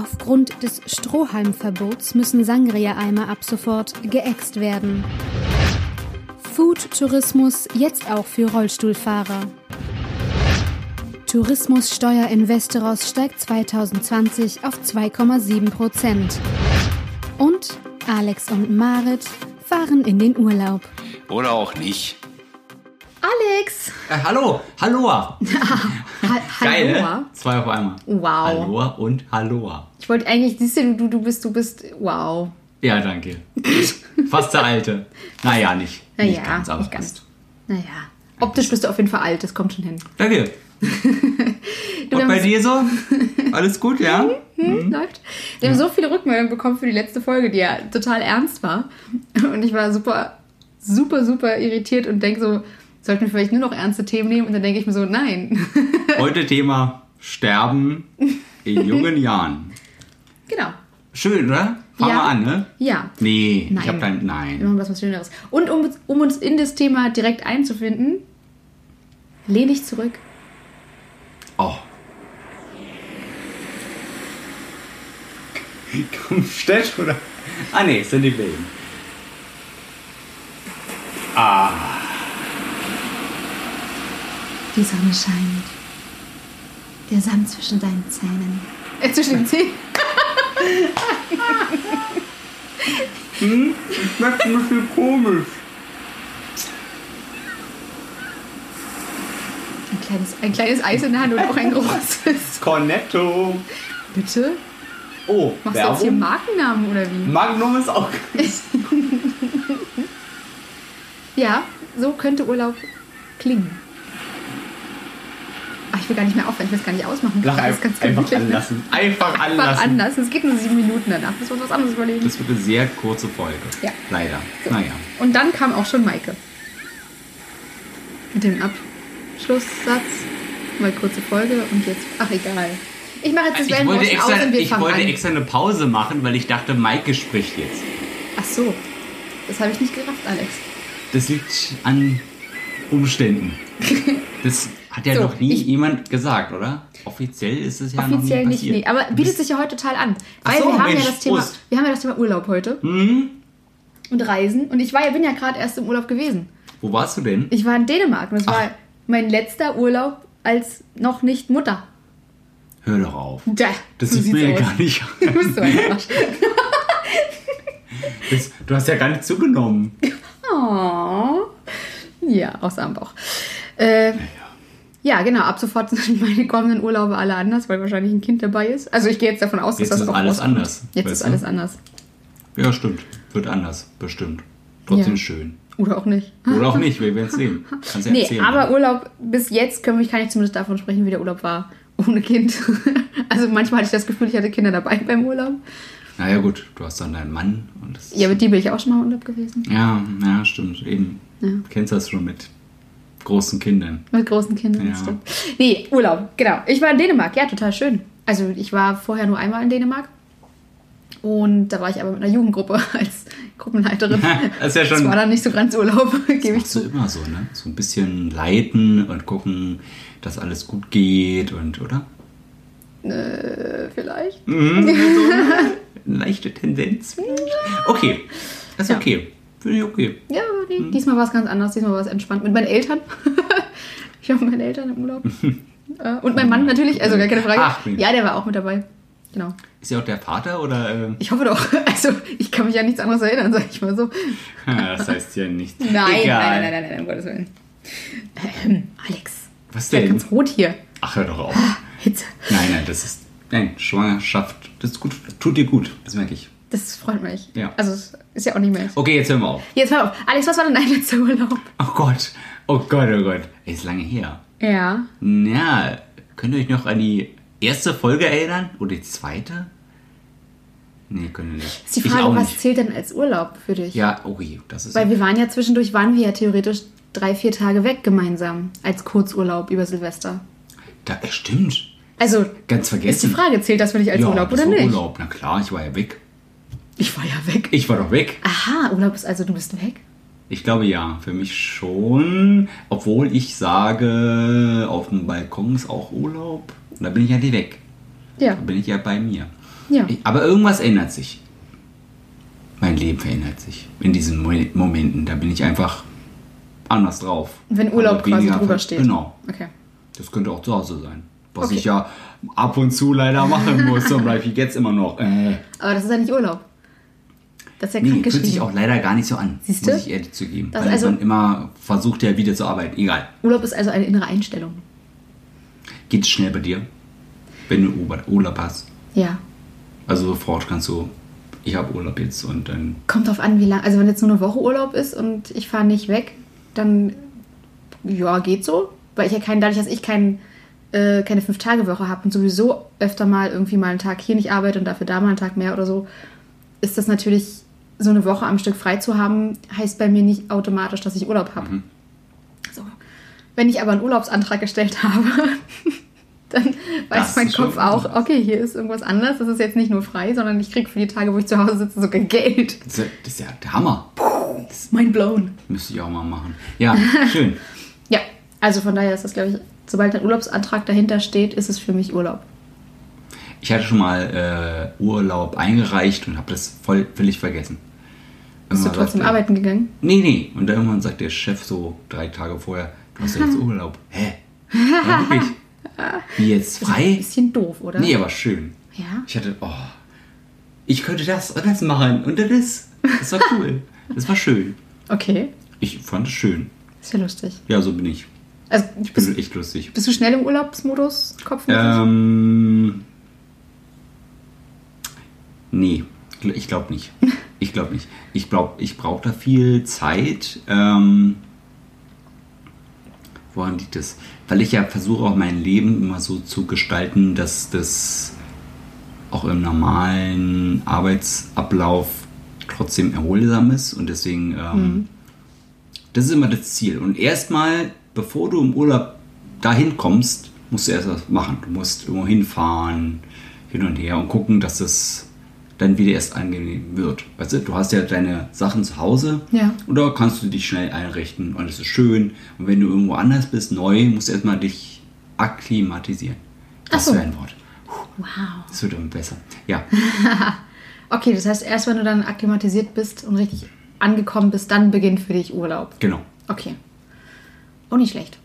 Aufgrund des Strohhalmverbots müssen Sangria-Eimer ab sofort geäxt werden. Food-Tourismus jetzt auch für Rollstuhlfahrer. Tourismussteuer in Westeros steigt 2020 auf 2,7 Prozent. Und Alex und Marit fahren in den Urlaub. Oder auch nicht. Alex! Äh, hallo, Halloa. Ha Geil, ne? Zwei auf einmal. Wow. Halloa und Halloa. Ich wollte eigentlich, siehst du, du, du bist, du bist, wow. Ja, danke. Fast der Alte. Naja, nicht. Naja, nicht ganz, aber nicht ganz. fast. Naja. Optisch bist du auf jeden Fall alt, das kommt schon hin. Danke. Du, Und bei dir so? Alles gut, ja? Hm, läuft. Wir haben so viele Rückmeldungen bekommen für die letzte Folge, die ja total ernst war. Und ich war super, super, super irritiert und denke so, sollten wir vielleicht nur noch ernste Themen nehmen? Und dann denke ich mir so, nein. Heute Thema Sterben in jungen Jahren. genau. Schön, oder? Fangen Ja. wir an, ne? Ja. Nee, Nein. ich hab kein. Wir Nein. machen was, was Schöneres. Und um, um uns in das Thema direkt einzufinden, lehne ich zurück. Oh. Komm, Stett, oder? Ah, nee, es sind die Wilden. Die Sonne scheint. Der Sand zwischen deinen Zähnen. Äh, zwischen den Zähnen. Schmeckt ein bisschen komisch. Ein kleines, ein kleines Eis in der Hand und auch ein großes. Cornetto. Bitte? Oh, Machst du jetzt hier Werbung? Markennamen oder wie? Magnum ist auch. Ja, so könnte Urlaub klingen. Ich will gar nicht mehr aufhören, ich will es gar nicht ausmachen. Lach einfach, ganz einfach anlassen. Einfach Einfach anlassen. Es geht nur sieben Minuten danach. Müssen wir uns was anderes überlegen. Das wird eine sehr kurze Folge. Ja. Leider. So. Naja. Und dann kam auch schon Maike. Mit dem Abschlusssatz. Mal kurze Folge und jetzt. Ach, egal. Ich mache jetzt das extra, aus und wir ich wollte an. extra eine Pause machen, weil ich dachte, Maike spricht jetzt. Ach so. Das habe ich nicht gerafft, Alex. Das liegt an Umständen. Das hat ja So, noch nie ich- jemand gesagt, oder? Offiziell ist es ja Offiziell noch nie nicht, passiert. nee. Aber bietet sich ja heute total an. Weil so, wir, haben Mensch, ja das Thema, Prost. wir haben ja das Thema Urlaub heute. Mhm. Und Reisen. Und ich war ja, bin ja gerade erst im Urlaub gewesen. Wo warst du denn? Ich war in Dänemark und es war mein letzter Urlaub als noch nicht Mutter. Hör doch auf. Da, Das sieht mir ja gar nicht Du bist so ein Arsch. das, Du hast ja gar nicht zugenommen. Oh. Ja, außer am Bauch. Äh, ja, genau. Ab sofort sind meine kommenden Urlaube alle anders, weil wahrscheinlich ein Kind dabei ist. Also ich gehe jetzt davon aus, dass Jetzt das ist auch alles rauskommt. anders, Jetzt ist du? alles anders. Ja, stimmt. Wird anders, bestimmt. Trotzdem Ja. schön. Oder auch nicht. Oder auch nicht, wir werden es sehen. Kannst ja Nee, erzählen. aber Urlaub, bis jetzt können wir, kann ich zumindest davon sprechen, wie der Urlaub war. Ohne Kind. Also manchmal hatte ich das Gefühl, ich hatte Kinder dabei beim Urlaub. Naja, gut, du hast dann deinen Mann und das. Ja, mit die bin ich auch schon mal im Urlaub gewesen. Ja, ja, stimmt, eben. Ja. Du kennst das schon mit großen Kindern. Mit großen Kindern, Ja. das stimmt. Nee, Urlaub, genau. Ich war in Dänemark, ja, total schön. Also ich war vorher nur einmal in Dänemark. Und da war ich aber mit einer Jugendgruppe als Gruppenleiterin. Das ist ja schon- Das war dann nicht so ganz Urlaub, gebe ich zu. immer so, ne? So ein bisschen leiten und gucken, dass alles gut geht und, oder? Äh, vielleicht. Mhm, Eine leichte Tendenz. vielleicht. Okay, das ist Ja. okay. Finde ich okay. Ja, nee, Hm. diesmal war es ganz anders. Diesmal war es entspannt. Mit meinen Eltern. ich war mit meinen Eltern im Urlaub. Äh, Und mein Mann natürlich, also gar keine Frage. Ach, ja, der war auch mit dabei. Genau. Ist ja auch der Vater oder? ähm, Ich hoffe doch. Also, ich kann mich an nichts anderes erinnern, sag ich mal so. das heißt ja nichts. Nein, Egal. nein, nein, nein, nein, um Gottes Willen. Ähm, Alex. Was Ich werde denn? ganz rot hier. Ach, hör doch auf. Hitze. Nein, nein, das ist. Nein, Schwangerschaft, das ist gut, tut dir gut, das merke ich. Das freut mich. Ja. Also, es ist ja auch nicht mehr. Okay, jetzt hören wir auf. Jetzt hör auf. Alex, was war denn dein letzter Urlaub? Oh Gott, oh Gott, oh Gott. Ist lange her. Ja. Na, könnt ihr euch noch an die erste Folge erinnern? Oder die zweite? Nee, können wir nicht. Ist die Frage, was nicht. zählt denn als Urlaub für dich? Ja, okay, das ist. Weil wir waren ja zwischendurch, waren wir ja theoretisch drei, vier Tage weg gemeinsam als Kurzurlaub über Silvester. da, stimmt. Also, Ganz ist die vergessen. Frage, zählt das für dich als ja, Urlaub oder nicht? Urlaub, na klar, ich war ja weg. Ich war ja weg. Ich war doch weg. Aha, Urlaub ist also, du bist weg? Ich glaube ja, für mich schon. Obwohl ich sage, auf dem Balkon ist auch Urlaub. Da bin ich ja nicht weg. Ja. Da bin ich ja bei mir. Ja. Ich, aber irgendwas ändert sich. Mein Leben verändert sich in diesen Mo Momenten. Da bin ich einfach anders drauf. Wenn Urlaub Also quasi drüber steht. Genau. Okay. Das könnte auch zu Hause sein. Was Okay. ich ja ab und zu leider machen muss. Dann bleibe ich jetzt immer noch. Äh. Aber das ist ja nicht Urlaub. Das ist ja Nee, fühlt sich auch leider gar nicht so an. Siehst du? Muss ich ehrlich zugeben. Das weil also- man immer versucht ja wieder zu arbeiten. Egal. Urlaub ist also eine innere Einstellung. Geht es schnell bei dir? Wenn du Urlaub- hast. Ja. Also sofort kannst du, ich habe Urlaub jetzt und dann. Kommt drauf an, wie lang. Also wenn jetzt nur eine Woche Urlaub ist und ich fahre nicht weg, dann ja, geht so. Weil ich ja keinen, dadurch, dass ich kein, äh, keine Fünf-Tage-Woche habe und sowieso öfter mal irgendwie mal einen Tag hier nicht arbeite und dafür da mal einen Tag mehr oder so, ist das natürlich, so eine Woche am Stück frei zu haben, heißt bei mir nicht automatisch, dass ich Urlaub habe. Mhm. So. Wenn ich aber einen Urlaubsantrag gestellt habe, dann weiß Das mein Kopf auch, okay, hier ist irgendwas anders. Das ist jetzt nicht nur frei, sondern ich kriege für die Tage, wo ich zu Hause sitze, sogar Geld. Das ist ja, der Hammer. Das Mind blown. müsste ich auch mal machen. Ja, schön. Ja, also von daher ist das, glaube ich, sobald ein Urlaubsantrag dahinter steht, ist es für mich Urlaub. Ich hatte schon mal äh, Urlaub eingereicht und habe das voll, völlig vergessen. Bist du trotzdem sagte- arbeiten gegangen? Nee, nee. Und dann irgendwann sagt der Chef so drei Tage vorher, du hast ja jetzt Urlaub. Hä? Ja, wirklich? Wie jetzt Ein frei? bisschen doof, oder? Nee, aber schön. Ja. Ich hatte, oh, ich könnte das und das machen und das. Das war cool. Das war schön. Okay, Ich fand es schön. ist ja lustig. Ja, so bin ich. Also Ich bist, bin echt lustig. bist du schnell im Urlaubsmodus? Kopfmäßig? Ähm, nee, ich glaube nicht. Ich glaube nicht. Ich glaube, ich brauche da viel Zeit. Ähm, woran liegt das? Weil ich ja versuche auch mein Leben immer so zu gestalten, dass das auch im normalen Arbeitsablauf trotzdem erholsam ist und deswegen ähm, das ist immer das Ziel. Und erstmal, bevor du im Urlaub dahin kommst, musst du erst was machen. Du musst irgendwo hinfahren, hin und her und gucken, dass es dann wieder erst angenehm wird. Weißt du, du hast ja deine Sachen zu Hause Ja. und da kannst du dich schnell einrichten und es ist schön. Und wenn du irgendwo anders bist, neu, musst du erstmal dich akklimatisieren. Das so. wäre ein Wort. wow. Das wird immer besser. Ja, Okay, das heißt, erst wenn du dann akklimatisiert bist und richtig angekommen bist, dann beginnt für dich Urlaub. genau. Okay. Oh, nicht schlecht.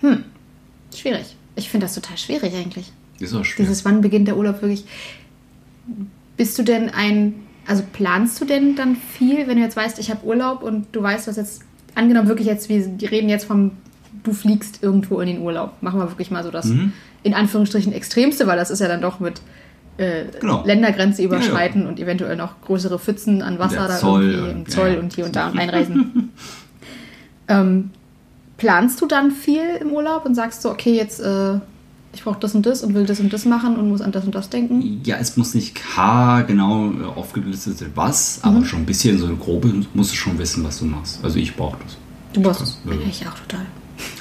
Hm. Schwierig. Ich finde das total schwierig eigentlich. Ist auch schwer. Dieses, wann beginnt der Urlaub wirklich? Bist du denn ein, also planst du denn dann viel, wenn du jetzt weißt, ich habe Urlaub und du weißt, was jetzt, angenommen wirklich jetzt, wir reden jetzt vom, du fliegst irgendwo in den Urlaub. Machen wir wirklich mal so das Mhm. in Anführungsstrichen Extremste, weil das ist ja dann doch mit äh, Genau. Ländergrenze Ja, ja. überschreiten und eventuell noch größere Pfützen an Wasser da Zoll irgendwie und- im Zoll ja, ja. und hier und da und einreisen. ähm, planst du dann viel im Urlaub und sagst so, okay, jetzt äh, ich brauche das und das und will das und das machen und muss an das und das denken? Ja, es muss nicht K genau äh, aufgelistet sein, was, aber Mhm. schon ein bisschen so eine grobe musst du schon wissen, was du machst. Also ich brauche das. Du brauchst es. Ja. Ich auch total.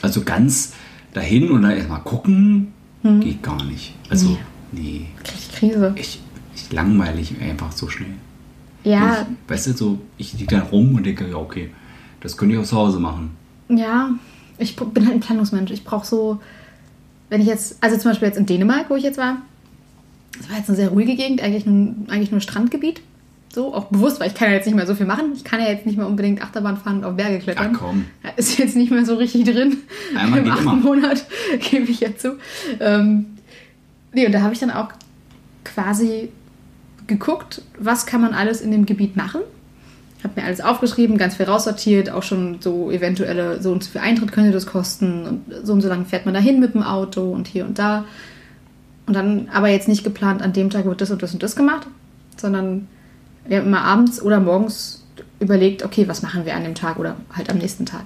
Also ganz dahin und dann erstmal gucken, geht gar nicht. Also, Nee. nee. Krieg ich Krise. Ich, ich langweile mich einfach so schnell. Ja, Ich, weißt du, so, ich liege dann rum und denke, ja, okay, das könnte ich auch zu Hause machen. ja. Ich bin halt ein Planungsmensch. Ich brauche so, wenn ich jetzt, also zum Beispiel jetzt in Dänemark, wo ich jetzt war, das war jetzt eine sehr ruhige Gegend, eigentlich nur, eigentlich nur Strandgebiet. So, auch bewusst, weil ich kann ja jetzt nicht mehr so viel machen. Ich kann ja jetzt nicht mehr unbedingt Achterbahn fahren und auf Berge klettern. Ach komm. Ja, Ist jetzt nicht mehr so richtig drin. Einmal Im achten. Monat, gebe ich ja zu. Ähm, nee, und da habe ich dann auch quasi geguckt, was kann man alles in dem Gebiet machen. Habe mir alles aufgeschrieben, ganz viel raussortiert, auch schon so eventuelle, so und so viel Eintritt könnte das kosten und so und so lange fährt man dahin mit dem Auto und hier und da. Und dann aber jetzt nicht geplant, an dem Tag wird das und das und das gemacht, sondern wir haben immer abends oder morgens überlegt, okay, was machen wir an dem Tag oder halt am nächsten Tag.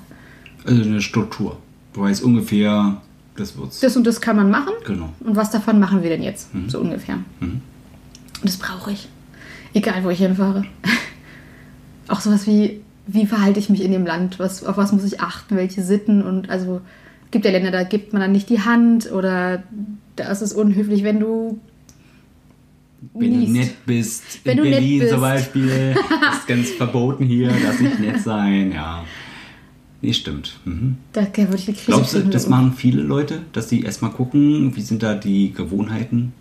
Also eine Struktur. Du weißt ungefähr, das wird's. Das und das kann man machen. Genau. Und was davon machen wir denn jetzt? So ungefähr. Mhm. Und das brauche ich. Egal, wo ich hinfahre. Auch sowas wie, wie verhalte ich mich in dem Land? Was, auf was muss ich achten? Welche Sitten? Und also, es gibt ja Länder, da gibt man dann nicht die Hand oder da ist es unhöflich, wenn du Wenn niest. du nett bist, Wenn in Berlin bist. zum Beispiel, ist ganz verboten hier, darf nicht nett sein, ja. Nee, stimmt. Mhm. Da würde ich Krise Glaubst du, das machen viele Leute, dass die erstmal gucken, wie sind da die Gewohnheiten?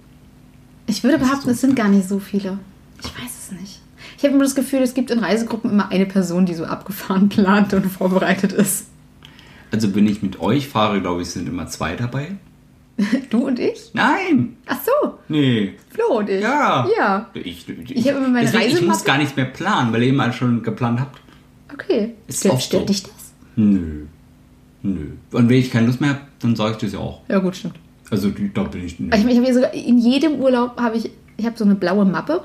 Ich würde behaupten, so. es sind gar nicht so viele. Ich weiß es nicht. Ich habe immer das Gefühl, es gibt in Reisegruppen immer eine Person, die so abgefahren plant und vorbereitet ist. Also wenn ich mit euch fahre, glaube ich, sind immer zwei dabei. Du und ich? Nein! Ach so, Nee. Flo und ich. Ja. Ja. Ich, ich, Ich hab immer meine deswegen, ich Reisemappe- muss gar nichts mehr planen, weil ihr immer schon geplant habt. Okay. Ist Stört, stört so. dich das? Nö. Nö. Und wenn ich keine Lust mehr habe, dann sage ich das ja auch. Ja, gut, stimmt. Also da bin ich nicht. Ich, ich habe sogar in jedem Urlaub habe ich, ich habe so eine blaue Mappe,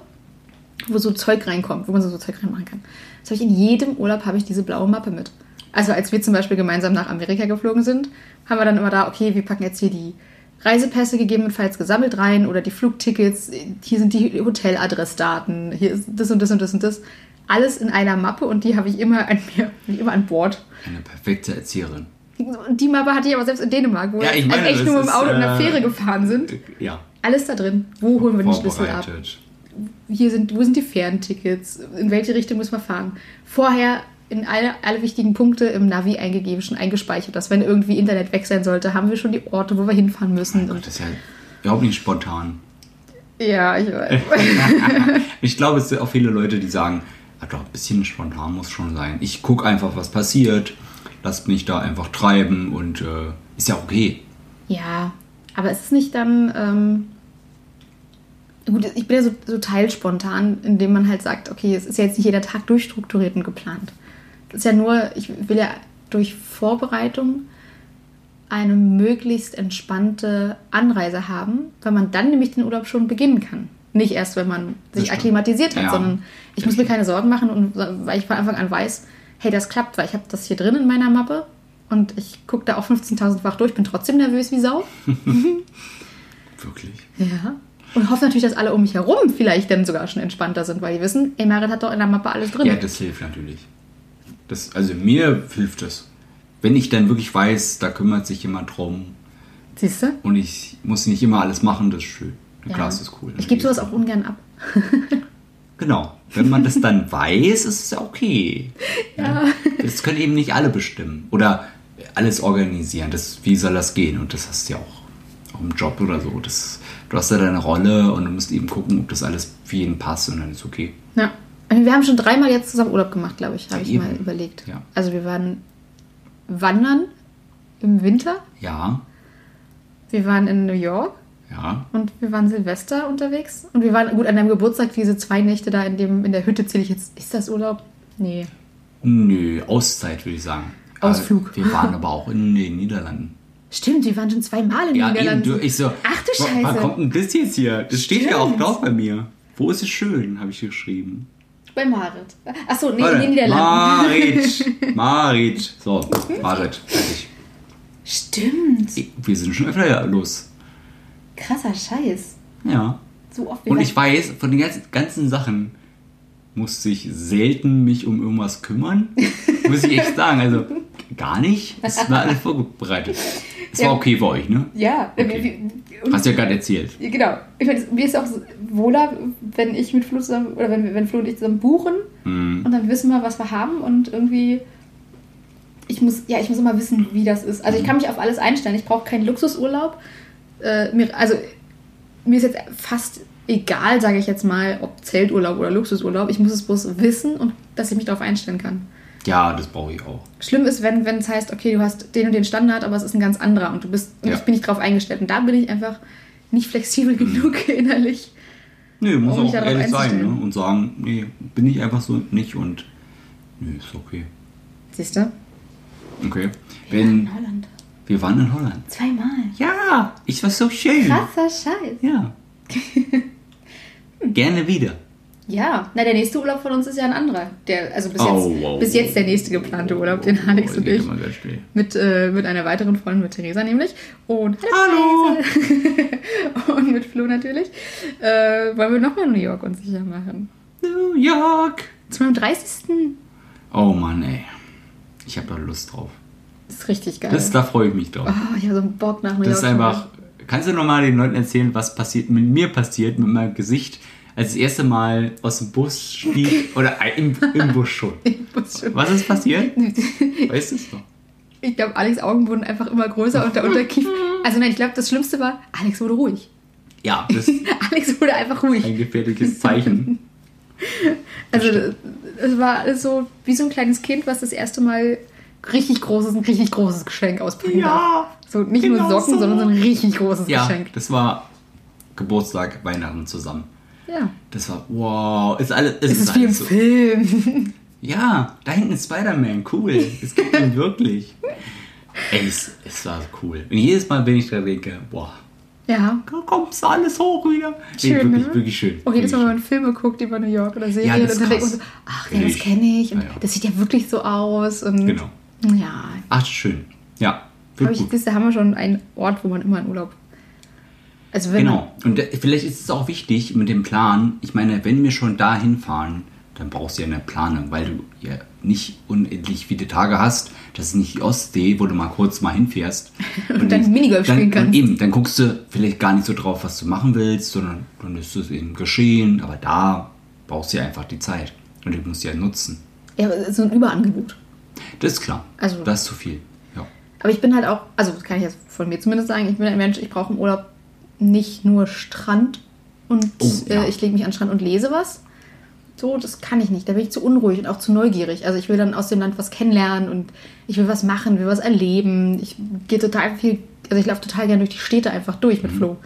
wo so Zeug reinkommt, wo man so, Zeug reinmachen kann. Das habe ich in jedem Urlaub habe ich diese blaue Mappe mit. Also als wir zum Beispiel gemeinsam nach Amerika geflogen sind, haben wir dann immer da, okay, wir packen jetzt hier die Reisepässe gegebenenfalls gesammelt rein oder die Flugtickets, hier sind die Hoteladressdaten, hier ist das und das und das und das. Alles in einer Mappe und die habe ich immer an mir, immer an Bord. Eine perfekte Erzieherin. Und die Mappe hatte ich aber selbst in Dänemark, wo Ja, ich wir meine, echt nur mit dem Auto in der äh, Fähre gefahren sind. Ja. Alles da drin. Wo holen wir den Schlüssel ab? Hier sind, wo sind die Fährentickets? In welche Richtung müssen wir fahren? Vorher in alle, alle wichtigen Punkte im Navi eingegeben, schon eingespeichert, dass wenn irgendwie Internet weg sein sollte, haben wir schon die Orte, wo wir hinfahren müssen. Gott, Und, das ist ja überhaupt nicht spontan. ja, ich weiß. Ich glaube, es sind auch viele Leute, die sagen, ah, doch, ein bisschen spontan muss schon sein. Ich gucke einfach, was passiert. Lasst mich da einfach treiben und äh, ist ja okay. ja, aber es ist nicht dann. Ähm, gut, ich bin ja so, so teilspontan, indem man halt sagt, okay, es ist ja jetzt nicht jeder Tag durchstrukturiert und geplant. Das ist ja nur, ich will ja durch Vorbereitung eine möglichst entspannte Anreise haben, weil man dann nämlich den Urlaub schon beginnen kann. Nicht erst, wenn man sich akklimatisiert hat, Ja, sondern ich muss mir keine Sorgen machen, und, weil ich von Anfang an weiß, hey, das klappt, weil ich habe das hier drin in meiner Mappe und ich gucke da auch 15.000-fach durch, bin trotzdem nervös wie Sau. Wirklich. Ja. Und hoffe natürlich, dass alle um mich herum vielleicht dann sogar schon entspannter sind, weil die wissen, ey, Marit hat doch in der Mappe alles drin. Ja, das hilft natürlich. Das, also mir hilft das. Wenn ich dann wirklich weiß, da kümmert sich jemand drum Siehst du? und ich muss nicht immer alles machen, das ist schön. Ja. Ja. Klar, das ist cool. Ich gebe sowas auch ungern ab. Genau. Wenn man das dann weiß, ist es ja okay. Ja. Das können eben nicht alle bestimmen. Oder alles organisieren. Das, wie soll das gehen? Und das hast du ja auch, auch im Job oder so. Das, du hast da deine Rolle und du musst eben gucken, ob das alles für jeden passt und dann ist okay. Ja. Wir haben schon dreimal jetzt zusammen Urlaub gemacht, glaube ich, habe ich Eben. mal überlegt. Ja. Also wir waren wandern im Winter, Ja, wir waren in New York ja. und wir waren Silvester unterwegs. Und wir waren, gut, an deinem Geburtstag, diese zwei Nächte da in, dem, in der Hütte zähle ich jetzt. Ist das Urlaub? Nee. Nö, Auszeit würde ich sagen. Ausflug. Aber Wir waren aber auch in den Niederlanden. Stimmt, wir waren schon zweimal in Ja, den eben. Niederlanden. Du, ich so, Ach du wa- Wann Scheiße. kommt denn das jetzt hier? Das steht ja auch Stimmt. drauf bei mir. Wo ist es schön, habe ich geschrieben. Bei Marit. Achso, nee, Warte. in den Niederlanden. Marit. Marit. So, Marit. Fertig. Stimmt. Wir sind schon öfter los. Krasser Scheiß. Ja. So oft Und wir- ich weiß, von den ganzen, ganzen Sachen musste ich selten mich um irgendwas kümmern. Muss ich echt sagen. Also gar nicht. Es war alles vorbereitet. Es war Ja. okay für euch, ne? Ja, Okay. und- Hast du ja gerade erzählt. Genau. Ich meine, mir ist auch wohler, wenn ich mit Flo zusammen, oder wenn, wenn Flo und ich zusammen buchen Hm. und dann wissen wir, was wir haben und irgendwie. Ich muss, ja, ich muss immer wissen, wie das ist. Also ich kann mich auf alles einstellen. Ich brauche keinen Luxusurlaub. Äh, mir, also mir ist jetzt fast egal, sage ich jetzt mal, ob Zelturlaub oder Luxusurlaub. Ich muss es bloß wissen und dass ich mich darauf einstellen kann. Ja, das brauche ich auch. Schlimm ist, wenn wenn es heißt, okay, du hast den und den Standard, aber es ist ein ganz anderer und du bist und Ja. ich bin nicht drauf eingestellt. Und da bin ich einfach nicht flexibel genug innerlich. Nö, muss Um auch ehrlich sein ne? und sagen, nee, bin ich einfach so nicht und nö, ist okay. Siehst du? Okay. In Wenn, Holland. wir waren in Holland. Zweimal. Ja, ich war so schön. Krasser Scheiß. Ja. Gerne wieder. Ja, na, der nächste Urlaub von uns ist ja ein anderer. Der, also bis, Oh, jetzt, wow, bis jetzt der nächste geplante Urlaub, den Alex Oh, und ich. Mit, äh, mit einer weiteren Freundin, mit Theresa nämlich. Und Hallo! Theresa. und mit Flo natürlich. Äh, wollen wir nochmal New York uns sicher machen. New York. Zu meinem 30. Oh Mann, ey. Ich habe da Lust drauf. Das ist richtig geil. Das, da freue ich mich drauf. oh, ich habe so einen Bock nach New Das ist York. einfach. Kannst du nochmal den Leuten erzählen, was passiert mit mir passiert, mit meinem Gesicht, als das erste Mal aus dem Bus stieg? oder im, im Bus schon. Was ist passiert? Weißt du es noch? Ich glaube, Alex' Augen wurden einfach immer größer und der Unterkiefer. Also nein, ich glaube, das Schlimmste war, Alex wurde ruhig. Ja, das ist Alex wurde einfach ruhig. ein gefährliches Zeichen. Also es war alles so wie so ein kleines Kind, was das erste Mal richtig großes, ein richtig großes Geschenk auspacken Ja, darf. So nicht genau nur Socken, so. sondern so ein richtig großes Ja, Geschenk. das war Geburtstag, Weihnachten zusammen. Ja. Das war, wow, ist alles, es Es ist ist wie im so. Film. Ja, da hinten ist Spider-Man, cool. Es gibt ihn wirklich. Ey, es, es war cool. Und jedes Mal, wenn ich da denke, boah, Ja. da kommt alles hoch wieder. Schön, Ey, wirklich, ne? wirklich schön. Auch jedes Mal, wenn man Filme guckt über New York oder Serien, Ja, das ist und dann denkt man so, ach ja, das kenne ich. Und Ja, ja. das sieht ja wirklich so aus. Und Genau. Ja. Ach, schön. Ja, Aber ich gut. da haben wir schon einen Ort, wo man immer in Urlaub. Also Genau. Und vielleicht ist es auch wichtig mit dem Plan. Ich meine, wenn wir schon dahin fahren, dann brauchst du ja eine Planung, weil du ja nicht unendlich viele Tage hast. Das ist nicht die Ostsee, wo du mal kurz mal hinfährst. Und dann Minigolf spielen kannst. Und eben, dann guckst du vielleicht gar nicht so drauf, was du machen willst, sondern dann ist es eben geschehen. Aber da brauchst du ja einfach die Zeit. Und die musst du ja nutzen. ja, so ein Überangebot. Das ist klar. Also- das ist zu viel. Ja. Aber ich bin halt auch, also das kann ich jetzt von mir zumindest sagen, ich bin ein Mensch, ich brauche im Urlaub nicht nur Strand und Oh, ja. äh, ich lege mich an den Strand und lese was. So, das kann ich nicht. Da bin ich zu unruhig und auch zu neugierig. Also ich will dann aus dem Land was kennenlernen und ich will was machen, will was erleben. Ich gehe total viel, also ich laufe total gerne durch die Städte einfach durch Mhm. mit Flo.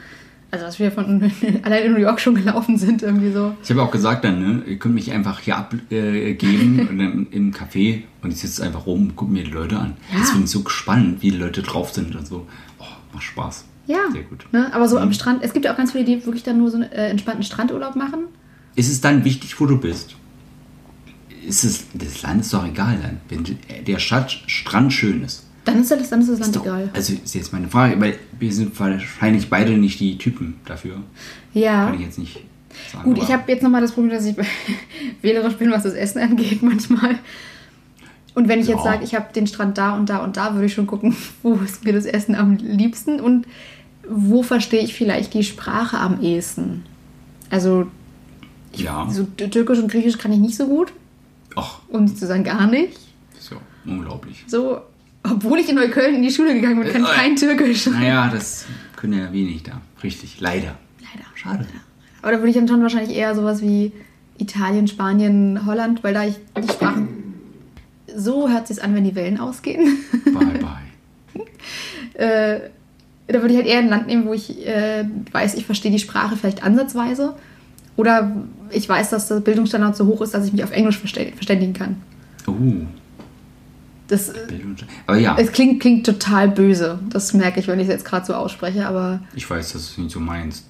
Also was wir von allein in New York schon gelaufen sind, irgendwie so. Ich habe auch gesagt dann, ne, ihr könnt mich einfach hier abgeben äh, dann im Café und ich sitze einfach rum und gucke mir die Leute an. Ja. Das finde ich so spannend, wie die Leute drauf sind und so. Oh, macht Spaß. Ja. Sehr gut. Ne? Aber so Mhm. am Strand, es gibt ja auch ganz viele, die wirklich dann nur so einen äh, entspannten Strandurlaub machen. Ist es dann wichtig, wo du bist? Ist es, das Land ist doch egal dann. Wenn der Stadt, Strand schön ist. Dann ist das, dann ist das Land Ist doch, egal. also ist jetzt meine Frage, weil wir sind wahrscheinlich beide nicht die Typen dafür. Ja. Kann ich jetzt nicht sagen. Gut, ich habe jetzt nochmal das Problem, dass ich wählerisch bin, was das Essen angeht manchmal. Und wenn ich jetzt Ja. sage, ich habe den Strand da und da und da, würde ich schon gucken, wo ist mir das Essen am liebsten und wo verstehe ich vielleicht die Sprache am ehesten. Also Ja. so Türkisch und Griechisch kann ich nicht so gut, Ach, um nicht zu sagen gar nicht. das ist ja unglaublich. So, obwohl ich in Neukölln in die Schule gegangen bin, kann ich Äh, kein Türkisch. Naja, das können ja wenig da. Richtig, leider. Leider. Schade. Aber da würde ich dann schon wahrscheinlich eher sowas wie Italien, Spanien, Holland, weil da ich die Sprachen. So hört sich an, wenn die Wellen ausgehen. Bye, bye. äh, da würde ich halt eher ein Land nehmen, wo ich äh, weiß, ich verstehe die Sprache vielleicht ansatzweise. Oder ich weiß, dass der Bildungsstandard so hoch ist, dass ich mich auf Englisch verstä- verständigen kann. Uh, Das, äh. Aber ja, es klingt, klingt total böse. Das merke ich, wenn ich es jetzt gerade so ausspreche. Aber ich weiß, dass du es nicht so meinst.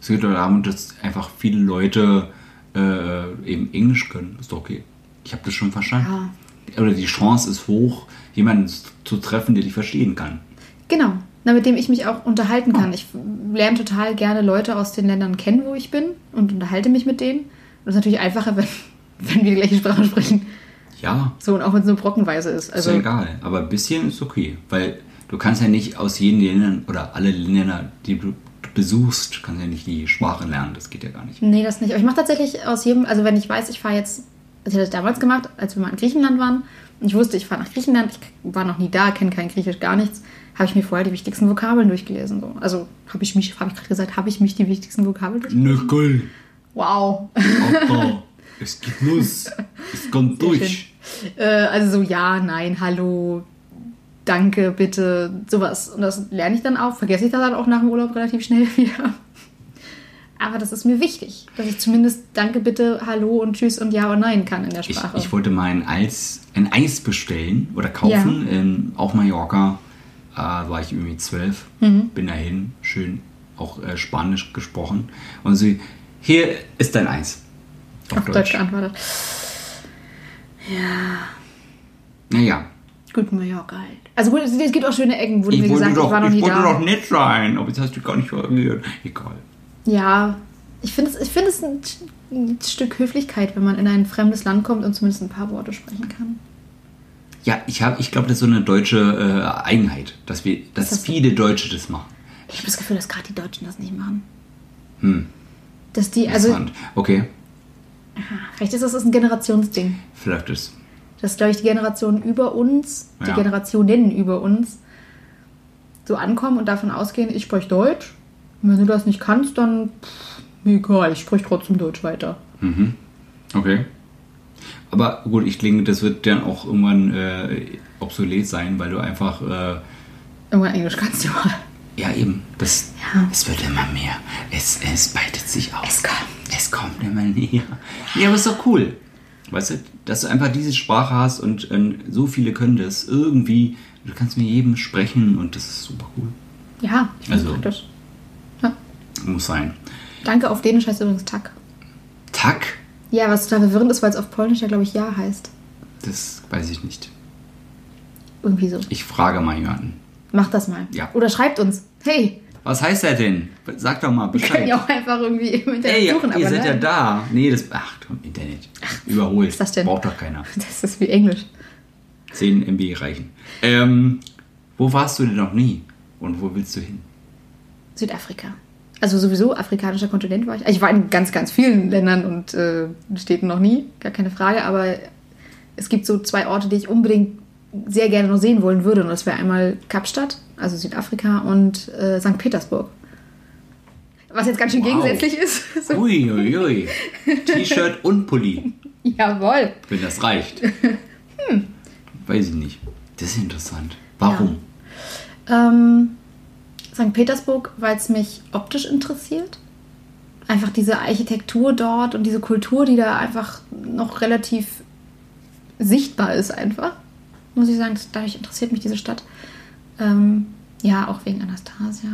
Es geht darum, dass einfach viele Leute äh, eben Englisch können. Ist doch okay. Ich habe das schon verstanden. Oder die Chance ist hoch, jemanden zu treffen, der dich verstehen kann. Genau, na, mit dem ich mich auch unterhalten kann. Ich lerne total gerne Leute aus den Ländern kennen, wo ich bin und unterhalte mich mit denen. Und das ist natürlich einfacher, wenn, wenn wir die gleiche Sprache sprechen. Ja, So, und auch wenn es so brockenweise ist. ist Also, ja egal. Aber ein bisschen ist okay. Weil du kannst ja nicht aus jeden Ländern oder alle Länder, die du besuchst, kannst ja nicht die Sprache lernen. Das geht ja gar nicht. nee, das nicht. Aber ich mache tatsächlich aus jedem, also wenn ich weiß, ich fahre jetzt, also ich hatte das damals gemacht, als wir mal in Griechenland waren, und ich wusste, ich fahre nach Griechenland, ich war noch nie da, kenne kein Griechisch, gar nichts, habe ich mir vorher die wichtigsten Vokabeln durchgelesen. So. Also habe ich mich, habe ich gerade gesagt, habe ich mich die wichtigsten Vokabeln durchgelesen? Nickel, Wow. Alter, es geht los. Es kommt durch. Äh, also so ja, nein, hallo, danke, bitte, sowas. Und das lerne ich dann auch, vergesse ich das dann auch nach dem Urlaub relativ schnell wieder. Aber das ist mir wichtig, dass ich zumindest danke, bitte, hallo und tschüss und ja und nein kann in der Ich, Sprache. ich wollte mal ein Eis, ein Eis bestellen oder kaufen in, auf Mallorca. Äh, war ich irgendwie zwölf. Mhm. Bin dahin, schön auch äh, Spanisch gesprochen. Und sie, hier ist dein Eis. auf Deutsch. geantwortet. Naja, Gut, Mallorca halt. Also gut, es gibt auch schöne Ecken, wurde ich mir wollte, gesagt, doch, ich war noch ich nie wollte da. doch nett sein, aber jetzt hast du gar nicht reagiert. Egal. Ja, ich finde es, ich find es ein, ein Stück Höflichkeit, wenn man in ein fremdes Land kommt und zumindest ein paar Worte sprechen kann. Ja, ich, hab- ich glaube, das ist so eine deutsche äh, Eigenheit, dass, wir, dass das so? viele Deutsche das machen. Ich habe das Gefühl, dass gerade die Deutschen das nicht machen. Hm, Dass die, also interessant. okay, Vielleicht ist das ein Generationsding. vielleicht ist Dass, glaube ich, die Generationen über uns, die Ja. Generationen über uns, so ankommen und davon ausgehen, ich spreche Deutsch, Und wenn du das nicht kannst, dann pff, egal, ich spreche trotzdem Deutsch weiter. Mhm. Okay. Aber gut, ich denke, das wird dann auch irgendwann äh, obsolet sein, weil du einfach, äh, Irgendwann Englisch kannst du mal. ja eben, das, Ja. es wird immer mehr. Es, es weitet sich aus. Es kommt. Es kommt immer näher. Ja, aber ist doch cool. Weißt du, dass du einfach diese Sprache hast und äh, so viele können das irgendwie. Du kannst mit jedem sprechen und das ist super cool. Ja, ich finde Also- praktisch. Ja. Muss sein. Danke auf Dänisch heißt übrigens Tak. Tack, Ja, was total verwirrend ist, weil es auf Polnisch ja, glaube ich, Ja heißt. das weiß ich nicht. Irgendwie so. Ich frage mal jemanden. Macht das mal. Ja. Oder schreibt uns. Hey, Was heißt er denn? Sag doch mal wir können Bescheid. ja auch einfach irgendwie im Internet Ey, suchen. ihr seid ja nein. da. Nee, das. Ach, komm, Internet. Überholt. ist das denn? Braucht doch keiner. Das ist wie Englisch. 10 MB reichen. Ähm, wo warst du denn noch nie? Und wo willst du hin? Südafrika. Also sowieso afrikanischer Kontinent war ich. Also ich war in ganz, ganz vielen Ländern und äh, Städten noch nie, gar keine Frage. Aber es gibt so zwei Orte, die ich unbedingt sehr gerne noch sehen wollen würde. Und das wäre einmal Kapstadt, also Südafrika, und äh, St. Petersburg. Was jetzt ganz schön Wow. gegensätzlich ist. so, Ui, ui, ui. T-Shirt und Pulli, jawohl. wenn das reicht. Hm. Weiß ich nicht. Das ist interessant. Warum? Ähm, St. Petersburg, weil es mich optisch interessiert. Einfach diese Architektur dort und diese Kultur, die da einfach noch relativ sichtbar ist, einfach. Muss ich sagen, dadurch interessiert mich diese Stadt. Ähm, ja, auch wegen Anastasia.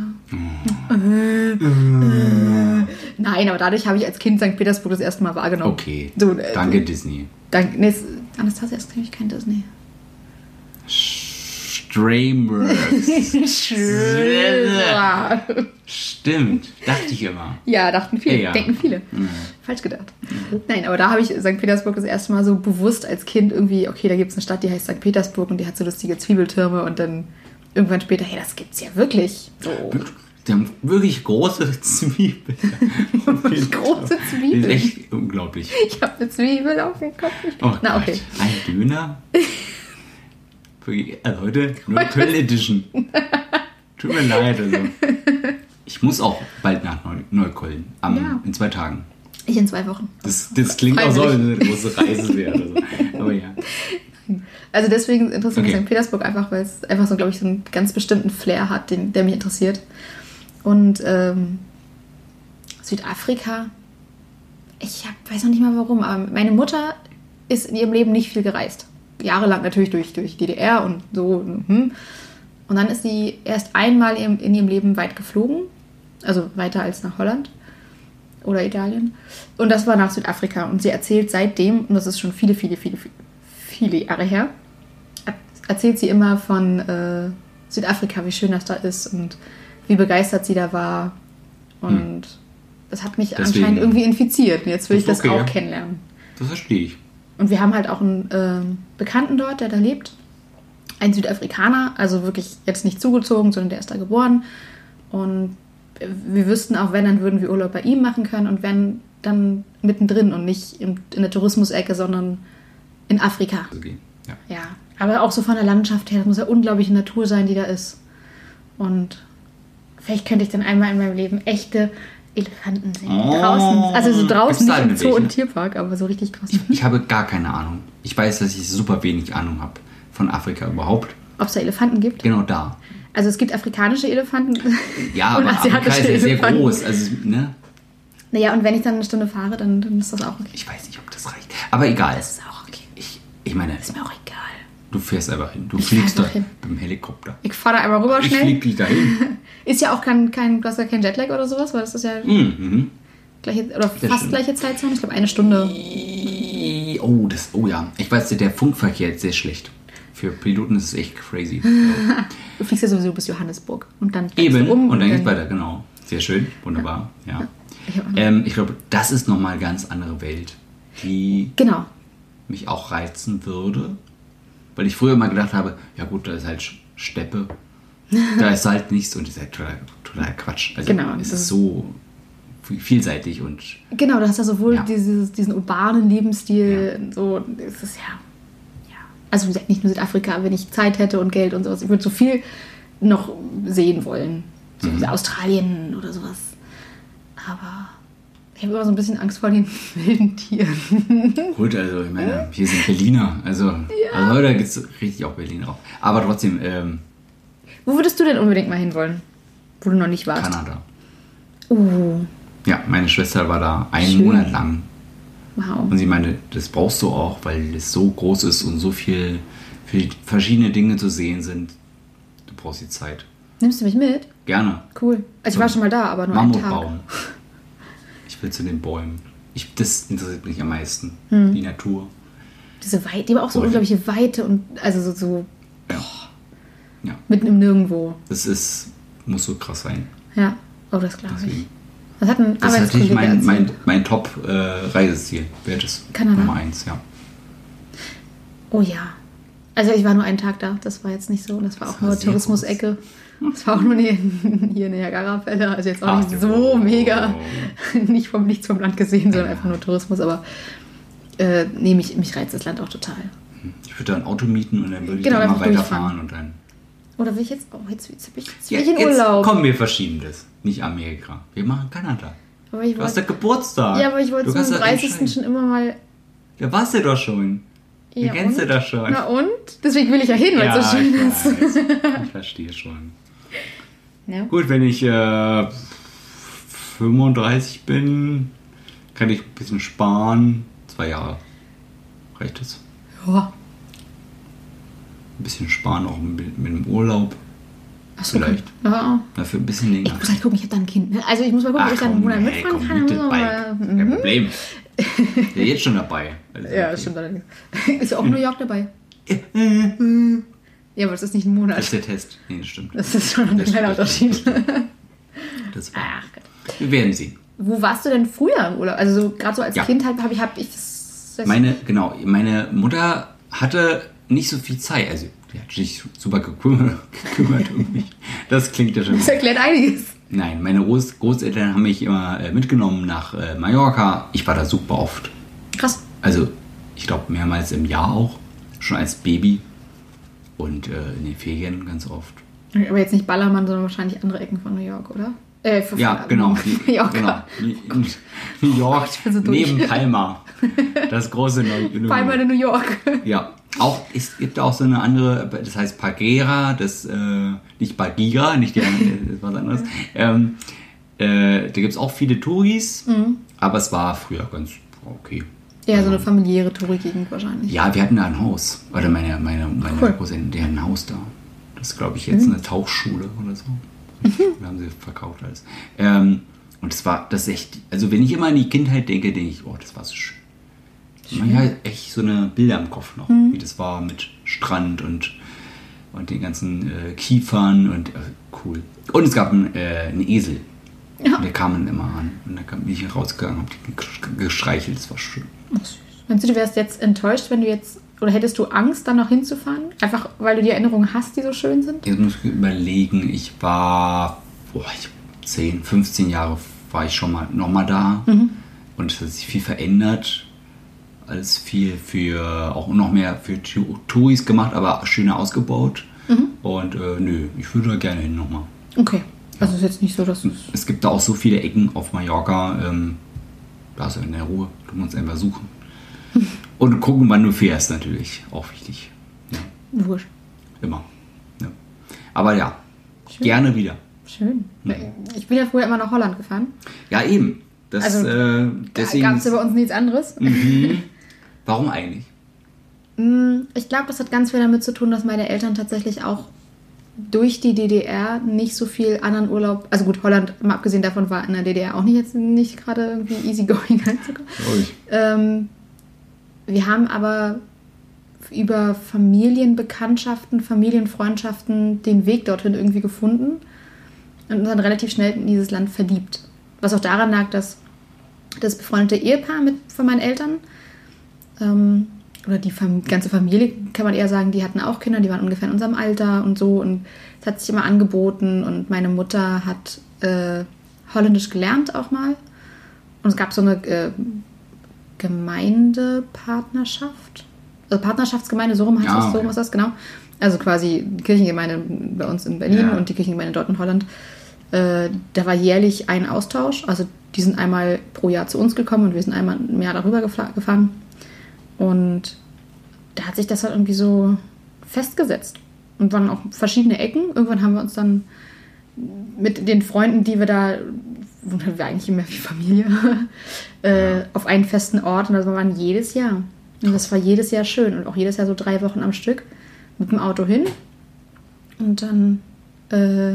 Äh, äh. Nein, aber dadurch habe ich als Kind St. Petersburg das erste Mal wahrgenommen. Okay. So, äh, Danke, Disney. Danke. Nee, Anastasia ist nämlich kein Disney. Streamworks. Stimmt. Dachte ich immer. Ja, dachten viele, Ja. denken viele. Falsch gedacht. Nein, aber da habe ich St. Petersburg das erste Mal so bewusst als Kind irgendwie, okay, da gibt es eine Stadt, die heißt St. Petersburg und die hat so lustige Zwiebeltürme und dann irgendwann später, hey, das gibt's ja wirklich. So. Die haben wirklich große Zwiebeln. Wirklich große Das ist Zwiebeln. echt unglaublich. Ich habe eine Zwiebel auf dem Kopf. Oh Na, okay. Ein Döner? Also heute nur Köln Edition. Tut mir leid. Also. Ich muss auch bald nach Neu Neukölln. Am, Ja. In zwei Tagen. Ich in zwei Wochen. Das, das klingt auch so, eine große Reise wäre. Also. Aber ja. Also deswegen interessiert mich Okay. St. Petersburg einfach, weil es einfach so, glaube ich, so einen ganz bestimmten Flair hat, den, der mich interessiert. Und ähm, Südafrika, ich hab, weiß noch nicht mal warum, aber meine Mutter ist in ihrem Leben nicht viel gereist. Jahrelang natürlich durch, durch DDR und so. Hm. Und dann ist sie erst einmal in, in ihrem Leben weit geflogen, also weiter als nach Holland oder Italien. Und das war nach Südafrika. Und sie erzählt seitdem, und das ist schon viele, viele, viele, viele, Jahre her, er- erzählt sie immer von äh, Südafrika, wie schön das da ist und wie begeistert sie da war. Und das hat mich Hm. Deswegen- anscheinend irgendwie infiziert. Und jetzt will ich Das okay. auch kennenlernen. Das verstehe ich. Und wir haben halt auch einen ähm, Bekannten dort, der da lebt. Ein Südafrikaner, also wirklich jetzt nicht zugezogen, sondern der ist da geboren. Und wir wüssten auch, wenn, dann würden wir Urlaub bei ihm machen können und wenn, dann mittendrin und nicht in der Tourismusecke, sondern in Afrika. Gehen. Ja. Ja, aber auch so von der Landschaft her, das muss ja unglaubliche Natur sein, die da ist. Und vielleicht könnte ich dann einmal in meinem Leben echte Elefanten sehen. Oh. draußen. Also so draußen, nicht im Zoo und? Tierpark, aber so richtig draußen. Ich habe gar keine Ahnung. Ich weiß, dass ich super wenig Ahnung habe von Afrika überhaupt. Ob es da Elefanten gibt? Genau da. Also es gibt afrikanische Elefanten. Ja, und aber Afrika ist ja sehr groß. Also, ne? Naja, und wenn ich dann eine Stunde fahre, dann, dann ist das auch okay. Ich weiß nicht, ob das reicht. Aber egal. Das ist auch okay. Ich, ich meine, Ist mir auch egal. du fährst einfach hin. Du Ich fliegst da hin. mit dem Helikopter. Ich fahre da einmal rüber Ich schnell. flieg dich dahin. Ist ja auch kein, kein, du hast ja kein Jetlag oder sowas, weil das ist ja Mhm, gleiche, oder fast stimmt. gleiche Zeitzone. Ich glaube eine Stunde. Oh, das, oh ja. Ich weiß, der Funkverkehr ist sehr schlecht. Für Piloten ist es echt crazy. Du fliegst ja sowieso bis Johannesburg und dann Eben. du um und dann geht's weiter, genau. Sehr schön. Wunderbar. Ja. Ich auch noch- Ähm, ich glaube, das ist nochmal eine ganz andere Welt, die Genau. mich auch reizen würde. Weil ich früher mal gedacht habe, ja gut, da ist halt Steppe. Da ist halt nichts und das ist halt total, total Quatsch. Also Genau, es ist so vielseitig und Genau, du hast ja sowohl Ja. Dieses, diesen urbanen Lebensstil, so, es ist ja, ja. Also wie gesagt, nicht nur Südafrika, wenn ich Zeit hätte und Geld und sowas. Ich würde so viel noch sehen wollen. So wie Australien oder sowas. Aber ich habe immer so ein bisschen Angst vor den wilden Tieren. Gut, also ich meine, hier sind Berliner. Also, also heute gibt es richtig auch Berliner auch. Aber trotzdem, ähm, Wo würdest du denn unbedingt mal hinwollen? Wo du noch nicht warst? Kanada. Uh, Ja, meine Schwester war da einen Schön. Monat lang. wow. Und sie meinte, das brauchst du auch, weil es so groß ist und so viel viel verschiedene Dinge zu sehen sind. Du brauchst die Zeit. Nimmst du mich mit? Gerne. Cool. Also ich So war schon mal da, aber nur einen Tag. Mammutbaum. Ich will zu den Bäumen. Ich, das interessiert mich am meisten. Hm. Die Natur. Diese Weite, die haben auch so Voll. unglaubliche Weite und also so, so Ja. Ja. mitten im Nirgendwo. Das ist, muss so krass sein. Ja. Oh, das glaube ich. Das hat ein Das ist natürlich mein, mein, mein Top-Reiseziel. Wäre das Kanada. Nummer eins, ja. Oh ja. Also ich war nur einen Tag da. Das war jetzt nicht so. Das war auch Das war nur Tourismus-Ecke. Das war auch nur hier in der Niagara-Fälle. Also jetzt auch Ach, nicht so oh. mega. Nicht vom Nichts vom Land gesehen, sondern Ja. einfach nur Tourismus. Aber äh, nee, mich, mich reizt das Land auch total. Ich würde da ein Auto mieten und dann würde ich Genau, da mal weiterfahren und dann. Oder will ich jetzt auch? Jetzt, jetzt, bin ich, jetzt, Ja, bin ich in jetzt, Urlaub. komm, wir verschieben das. Nicht Amerika. Wir machen Kanada. Aber ich Du hast wollte, da Geburtstag. ja, aber ich wollte zum kannst das 30. entscheiden. schon immer mal. Ja, warst du doch schon. Du Ja, kennst und? du das schon. Na und? Deswegen will ich ja hin, weil es so schön ich ist. weiß. Ich verstehe schon. Ja. Gut, wenn ich äh, 35 bin, kann ich ein bisschen sparen. Zwei Jahre. Reicht das? Ja. Ein bisschen sparen auch mit, mit dem Urlaub. Achso, Vielleicht. Ja. Dafür ein bisschen Ich länger. muss halt gucken, ich habe da ein Kind. ne? Also ich muss mal gucken, ob ich dann einen Monat mitfahren kann. Kein Mhm. Problem. Ja, jetzt schon dabei. Also, Ja, okay. stimmt allerdings. Ist ja auch New York dabei. Hm. Ja, aber das ist nicht ein Monat. Das ist der Test. Nee, das stimmt. Das ist schon ein Das kleiner das Unterschied. Das Ach Gott. wir werden sehen. Wo warst du denn früher im Urlaub? Also so, gerade so als Ja. Kind habe hab ich, hab ich das, das Meine, genau, meine Mutter hatte nicht so viel Zeit. Also, die hat sich super gekümmert, gekümmert um mich. Das klingt ja schon. das erklärt einiges. Nein, meine Groß Großeltern haben mich immer äh, mitgenommen nach äh, Mallorca. Ich war da super oft. Krass. Also, ich glaube, mehrmals im Jahr auch. Schon als Baby. Und äh, in den Ferien ganz oft. Aber jetzt nicht Ballermann, sondern wahrscheinlich andere Ecken von New York, oder? Äh, Ja, genau. Mallorca. genau. New York, ich bin so neben Palma. Das große Neu Palma de New York. Ja, auch, es gibt auch so eine andere, das heißt Pagera, das, äh, nicht Bagira, nicht die andere, das ist was anderes. Ähm, äh, da gibt es auch viele Touris, Mhm. aber es war früher ganz okay. Ja, so eine familiäre Touri-Gegend wahrscheinlich. Ja, wir hatten da ein Haus. Oder meine, meine, meine Cool. Mhm. Großeltern, die hatten ein Haus da. Das ist, glaube ich, jetzt eine Tauchschule oder so. Wir haben sie verkauft alles. Ähm, und das war, das echt, also wenn ich immer an die Kindheit denke, denke ich, oh, das war so schön. Man hat echt so eine Bilder im Kopf noch, Mhm. wie das war mit Strand und, und den ganzen äh, Kiefern und äh, cool. Und es gab einen, äh, einen Esel. Ja. Und der kam dann immer an. Und da bin ich rausgegangen, hab den gesch- gestreichelt, das war schön. Ach, süß. Meinst du, du wärst jetzt enttäuscht, wenn du jetzt, oder hättest du Angst, dann noch hinzufahren? Einfach, weil du die Erinnerungen hast, die so schön sind? Jetzt muss ich überlegen, ich war boah, ich, 10, 15 Jahre war ich schon mal nochmal da und es hat sich viel verändert. Alles viel für, auch noch mehr für Touris gemacht, aber schöner ausgebaut. Und äh, nö, ich würde da gerne hin nochmal. Okay. Also ist jetzt nicht so, dass Es gibt da auch so viele Ecken auf Mallorca, ähm, da ist in der Ruhe, du musst einfach suchen. Und gucken, wann du fährst natürlich, auch wichtig. Ja, wurscht. immer. Ja. Aber ja, Schön. gerne wieder. Schön. Ich bin ja früher immer nach Holland gefahren. Ja, eben. Das, Also, äh, deswegen. gab es ja bei uns nichts anderes. Mhm. Warum eigentlich? Mm, Ich glaube, das hat ganz viel damit zu tun, dass meine Eltern tatsächlich auch durch die DDR nicht so viel anderen Urlaub, also gut, Holland, mal abgesehen davon, war in der DDR auch nicht jetzt nicht gerade irgendwie easy going. Ähm, wir haben aber über Familienbekanntschaften, Familienfreundschaften den Weg dorthin irgendwie gefunden und uns dann relativ schnell in dieses Land verliebt. Was auch daran lag, dass das befreundete Ehepaar mit von meinen Eltern ähm, oder die Fam ganze Familie, kann man eher sagen, die hatten auch Kinder, die waren ungefähr in unserem Alter und so und es hat sich immer angeboten und meine Mutter hat äh, Holländisch gelernt auch mal und es gab so eine äh, Gemeindepartnerschaft, also Partnerschaftsgemeinde, so rum heißt Ja, das, so okay. rum ist das, genau. Also quasi die Kirchengemeinde bei uns in Berlin Ja. und die Kirchengemeinde dort in Holland. Äh, da war jährlich ein Austausch. Also die sind einmal pro Jahr zu uns gekommen und wir sind einmal im Jahr darüber gefahren. Und da hat sich das halt irgendwie so festgesetzt. Und waren auch verschiedene Ecken. Irgendwann haben wir uns dann mit den Freunden, die wir da, wo wir eigentlich immer wie Familie, äh, auf einen festen Ort. Und das waren jedes Jahr. Und das war jedes Jahr schön. Und auch jedes Jahr so drei Wochen am Stück mit dem Auto hin. Und dann, äh,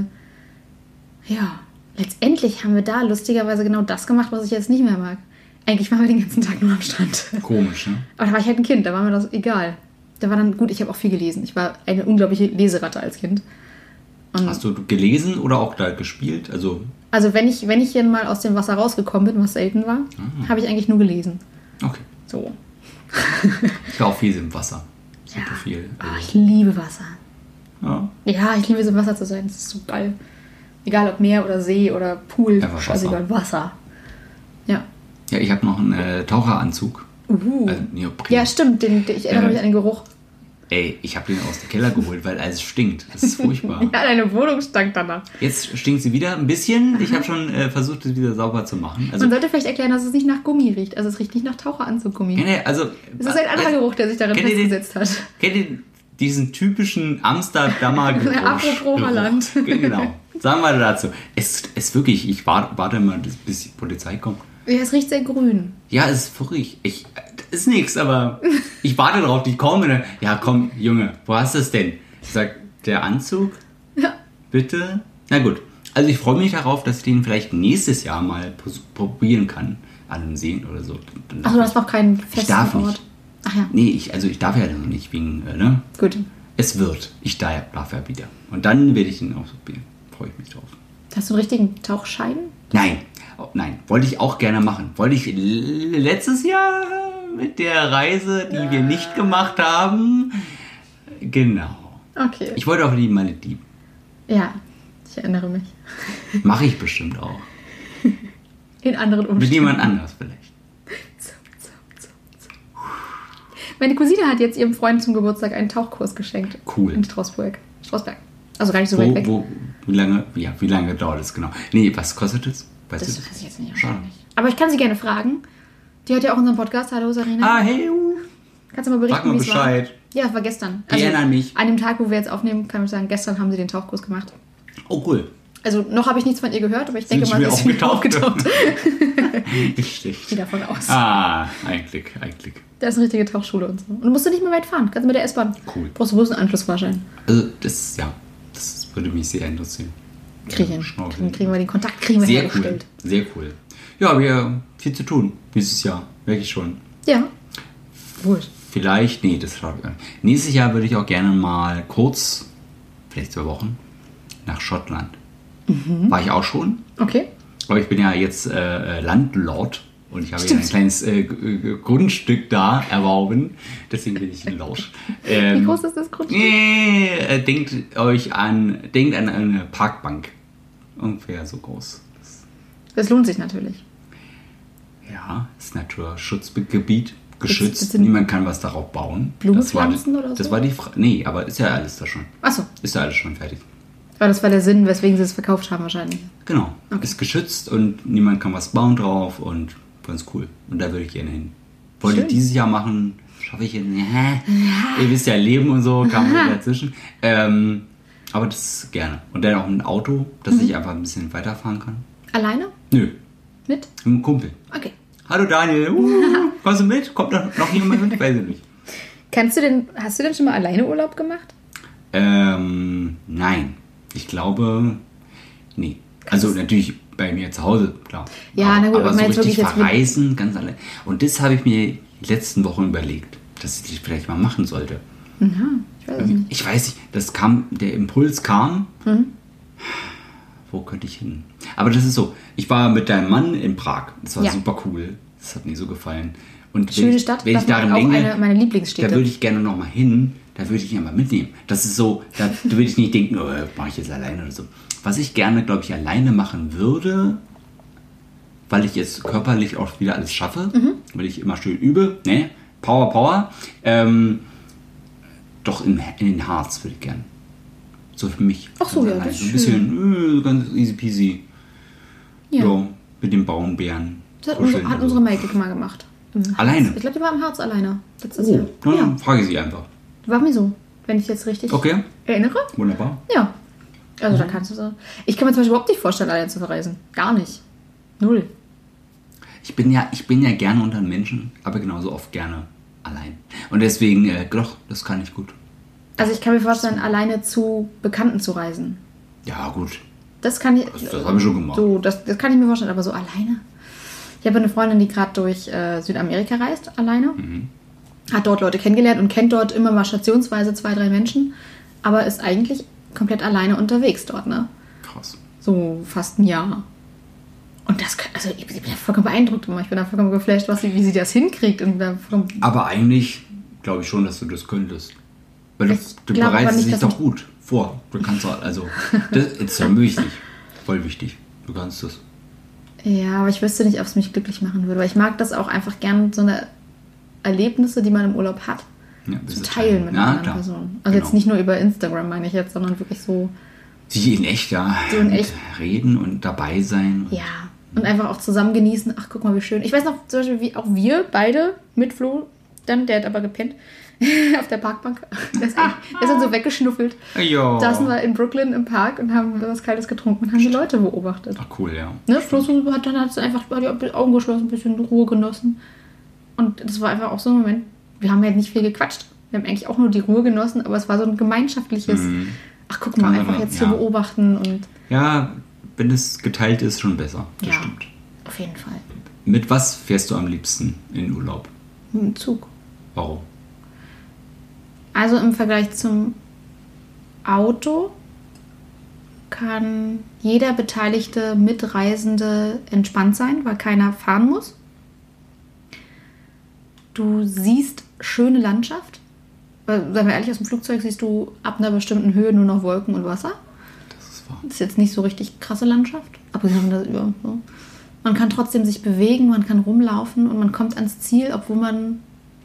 ja, letztendlich haben wir da lustigerweise genau das gemacht, was ich jetzt nicht mehr mag. Eigentlich waren wir den ganzen Tag nur am Strand. Komisch, ne? Aber da war ich halt ein Kind, da war mir das egal. Da war dann gut, ich habe auch viel gelesen. Ich war eine unglaubliche Leseratte als Kind. Und Hast du gelesen oder auch da gespielt? Also, also wenn ich, wenn ich hier mal aus dem Wasser rausgekommen bin, was selten war, Ah. habe ich eigentlich nur gelesen. okay. So. Ich war auch viel im Wasser. Super Ja. viel. Ah, ich liebe Wasser. Ja. Ja, ich liebe es im Wasser zu sein. Das ist so geil. Egal ob Meer oder See oder Pool. Einfach Scheißegal, Wasser. Ja. ich habe noch einen äh, Taucheranzug. Uh. Also Neopren. Ja, stimmt. Den, den, ich erinnere Äh, mich an den Geruch. Ey, ich habe den aus dem Keller geholt, weil es stinkt. Das ist furchtbar. Ja, deine Wohnung stank danach. Jetzt stinkt sie wieder ein bisschen. Ich habe schon äh, versucht, es wieder sauber zu machen. Also, Man sollte vielleicht erklären, dass es nicht nach Gummi riecht. Also es riecht nicht nach Taucheranzuggummi. ihr, also, Es ist ein anderer Geruch, der sich darin den- festgesetzt hat. Kennt ihr diesen typischen Amsterdamer Geruch? Apropos? Holland. Genau. Sagen wir dazu. Es ist wirklich, ich warte, warte mal, bis die Polizei kommt. Ja, es riecht sehr grün. Ja, es ist verrückt. Ich, das ist nichts, aber ich warte drauf, die kommen. dann, Ja, komm, Junge, wo hast du es denn? Ich sag, der Anzug? Ja. Bitte? Na gut. Also ich freue mich darauf, dass ich den vielleicht nächstes Jahr mal probieren kann. An einem See oder so. Ach, du hast noch keinen festen darf Ort. nicht. Ach ja, Nee, ich, also ich darf ja noch nicht wegen, äh, ne? gut. Es wird. Ich darf, darf ja wieder. Und dann werde ich ihn ausprobieren. Freue ich mich drauf. Hast du einen richtigen Tauchschein? Nein, nein, wollte ich auch gerne machen. Wollte ich letztes Jahr mit der Reise, die wir nicht gemacht haben. Genau. Okay. Ich wollte auch die Malediven. ja, ich erinnere mich. Mache ich bestimmt auch. In anderen Mit Umständen. jemand anders vielleicht. Zup, zup, zup. Meine Cousine hat jetzt ihrem Freund zum Geburtstag einen Tauchkurs geschenkt. Cool. In Strausburg. Strausberg. Also gar nicht so weit Wo, weg. wo, wie lange, ja, wie lange dauert es genau? Nee, was kostet es? Weißt Das du weiß ich jetzt nicht Schade. Aber ich kann sie gerne fragen. Die hört ja auch unseren Podcast. Hallo Sarina. Ah, hey, uh, Kannst du mal berichten, wie es war? Bescheid. Ja, es war gestern. Ich erinnere mich. An dem Tag, wo wir jetzt aufnehmen, kann ich sagen, gestern haben sie den Tauchkurs gemacht. Oh, cool. Also noch habe ich nichts von ihr gehört, aber ich denke mal, sie ist wieder aufgetaucht? Nicht schlecht. Gehe davon aus. Ah, ein Glück, ein. Da ist eine richtige Tauchschule und so. Und du musst du nicht mehr weit fahren. Kannst mit der S-Bahn. Cool. Brauchst du bloß einen Anschlussfahrschein. Also, das, ja, das würde mich sehr interessieren. Kriegen. Schnorcheln. kriegen wir den Kontakt kriegen wir Sehr cool. Sehr cool. Ja, wir haben viel zu tun dieses Jahr. Wirklich schon. Ja. Gut. Vielleicht, nee, das schaffe ich nicht. Nächstes Jahr würde ich auch gerne mal kurz, vielleicht zwei Wochen, nach Schottland. Mhm. War ich auch schon. Okay. Aber ich bin ja jetzt äh, äh, Landlord und ich habe ja ein kleines äh, Grundstück da erworben. Deswegen bin ich ein Lord. Wie Ähm, groß ist das Grundstück? Nee, äh, denkt euch an, denkt an eine Parkbank. Ungefähr so groß. Das lohnt sich natürlich. Ja, ist Naturschutzgebiet, geschützt. Niemand kann was darauf bauen. Blumen das war, pflanzen oder so? Das war die Frage. Nee, aber ist ja alles da schon. Achso. Ist ja alles schon fertig. Aber das war der Sinn, weswegen sie es verkauft haben wahrscheinlich. Genau. Ist geschützt und niemand kann was bauen drauf und ganz cool. Und da würde ich gerne hin. Wollte Schön. ich dieses Jahr machen, schaffe ich jetzt nicht. Hä? Ihr wisst ja, Leben und so kam mir dazwischen. Ähm, aber das gerne. Und dann auch ein Auto, dass Mhm. ich einfach ein bisschen weiterfahren kann. Alleine? Nö, Mit? mit einem Kumpel. Okay. Hallo Daniel, uh, kommst du mit? Kommt noch, noch jemand mit? Weiß ich nicht. Kannst du denn, hast du denn schon mal alleine Urlaub gemacht? Ähm, nein. Ich glaube, nee. Also natürlich bei mir zu Hause, klar. Ja, aber, na gut, aber so meinst richtig wirklich jetzt verreisen, ganz allein. Und das habe ich mir die letzten Wochen überlegt, dass ich das vielleicht mal machen sollte. Ja, ich weiß nicht. Ich weiß nicht, das kam, der Impuls kam. Mhm. Wo könnte ich hin? Aber das ist so, ich war mit deinem Mann in Prag. Das war Ja. super cool. Das hat mir so gefallen. Und Schöne ich, Stadt, wenn ich darin auch denke, eine meiner Lieblingsstädte. da würde ich gerne noch mal hin. Da würde ich ihn mal mitnehmen. Das ist so, da würde ich nicht denken, oh, mache ich jetzt alleine oder so. Was ich gerne, glaube ich, alleine machen würde, weil ich jetzt körperlich auch wieder alles schaffe, Mhm. weil ich immer schön übe, ne? Power, Power. Ähm, doch in, in den Harz würde ich gerne. So für mich. Ach so, ja, allein. das ist So ein bisschen äh, ganz easy peasy. Ja. Ja. mit dem Braunbären. Das hat, unsere, hat unsere. Maike mal gemacht. Alleine? Ich glaube, die war im Harz alleine. Letztes Oh, Jahr. Ja. dann frage ich sie einfach. War mir so, wenn ich jetzt richtig Okay, erinnere. wunderbar. Ja. Also da kannst du so. Ich kann mir zum Beispiel überhaupt nicht vorstellen, allein zu verreisen. Gar nicht. Null. Ich bin ja, ich bin ja gerne unter den Menschen, aber genauso oft gerne allein. Und deswegen, äh, doch, das kann ich gut. Also ich kann mir vorstellen, alleine zu Bekannten zu reisen. Ja, gut. Das kann ich. Das- das hab ich schon gemacht. So, das, das kann ich mir vorstellen, aber so alleine. Ich habe eine Freundin, die gerade durch äh, Südamerika reist, alleine. Mhm. Hat dort Leute kennengelernt und kennt dort immer mal stationsweise zwei, drei Menschen. Aber ist eigentlich komplett alleine unterwegs dort, ne? Krass. So fast ein Jahr. Und das, also ich bin da vollkommen beeindruckt immer. Ich bin da vollkommen geflasht, was wie sie das hinkriegt. Und Aber eigentlich glaube ich schon, dass du das könntest. Weil du, Ich du bereitest dich doch gut vor. Du kannst also, das ist ja wichtig. Voll wichtig. Du kannst das. Ja, aber ich wüsste nicht, ob es mich glücklich machen würde. Weil ich mag das auch einfach gern, so eine Erlebnisse, die man im Urlaub hat, Ja, zu teilen mit ja, einer anderen klar. Person. Also jetzt Genau. nicht nur über Instagram, meine ich jetzt, sondern wirklich so, Sie in echt, ja. So in echt. Reden und dabei sein. ja. Und einfach auch zusammen genießen. Ach, guck mal, wie schön. Ich weiß noch, zum Beispiel, wie auch wir beide mit Flo, dann, der hat aber gepennt, auf der Parkbank. Der ist, der ist dann so weggeschnuffelt. Ja. Saßen wir in Brooklyn im Park und haben was Kaltes getrunken und haben die Leute beobachtet. Ach, cool, ja. Ne? Flo hat dann hat einfach die Augen geschlossen, ein bisschen Ruhe genossen. Und das war einfach auch so ein Moment. Wir haben ja nicht viel gequatscht. Wir haben eigentlich auch nur die Ruhe genossen, aber es war so ein gemeinschaftliches. Ach, guck mal, einfach jetzt ja. zu beobachten und Ja, wenn es geteilt ist, schon besser. Das ja, stimmt. auf jeden Fall. Mit was fährst du am liebsten in Urlaub? Mit dem Zug. Warum? Also im Vergleich zum Auto kann jeder beteiligte Mitreisende entspannt sein, weil keiner fahren muss. Du siehst schöne Landschaft. Weil, seien wir ehrlich, aus dem Flugzeug siehst du ab einer bestimmten Höhe nur noch Wolken und Wasser. Das ist wahr. Das ist jetzt nicht so richtig krasse Landschaft. Abgesehen von das über. So. Man kann trotzdem sich bewegen, man kann rumlaufen und man kommt ans Ziel, obwohl man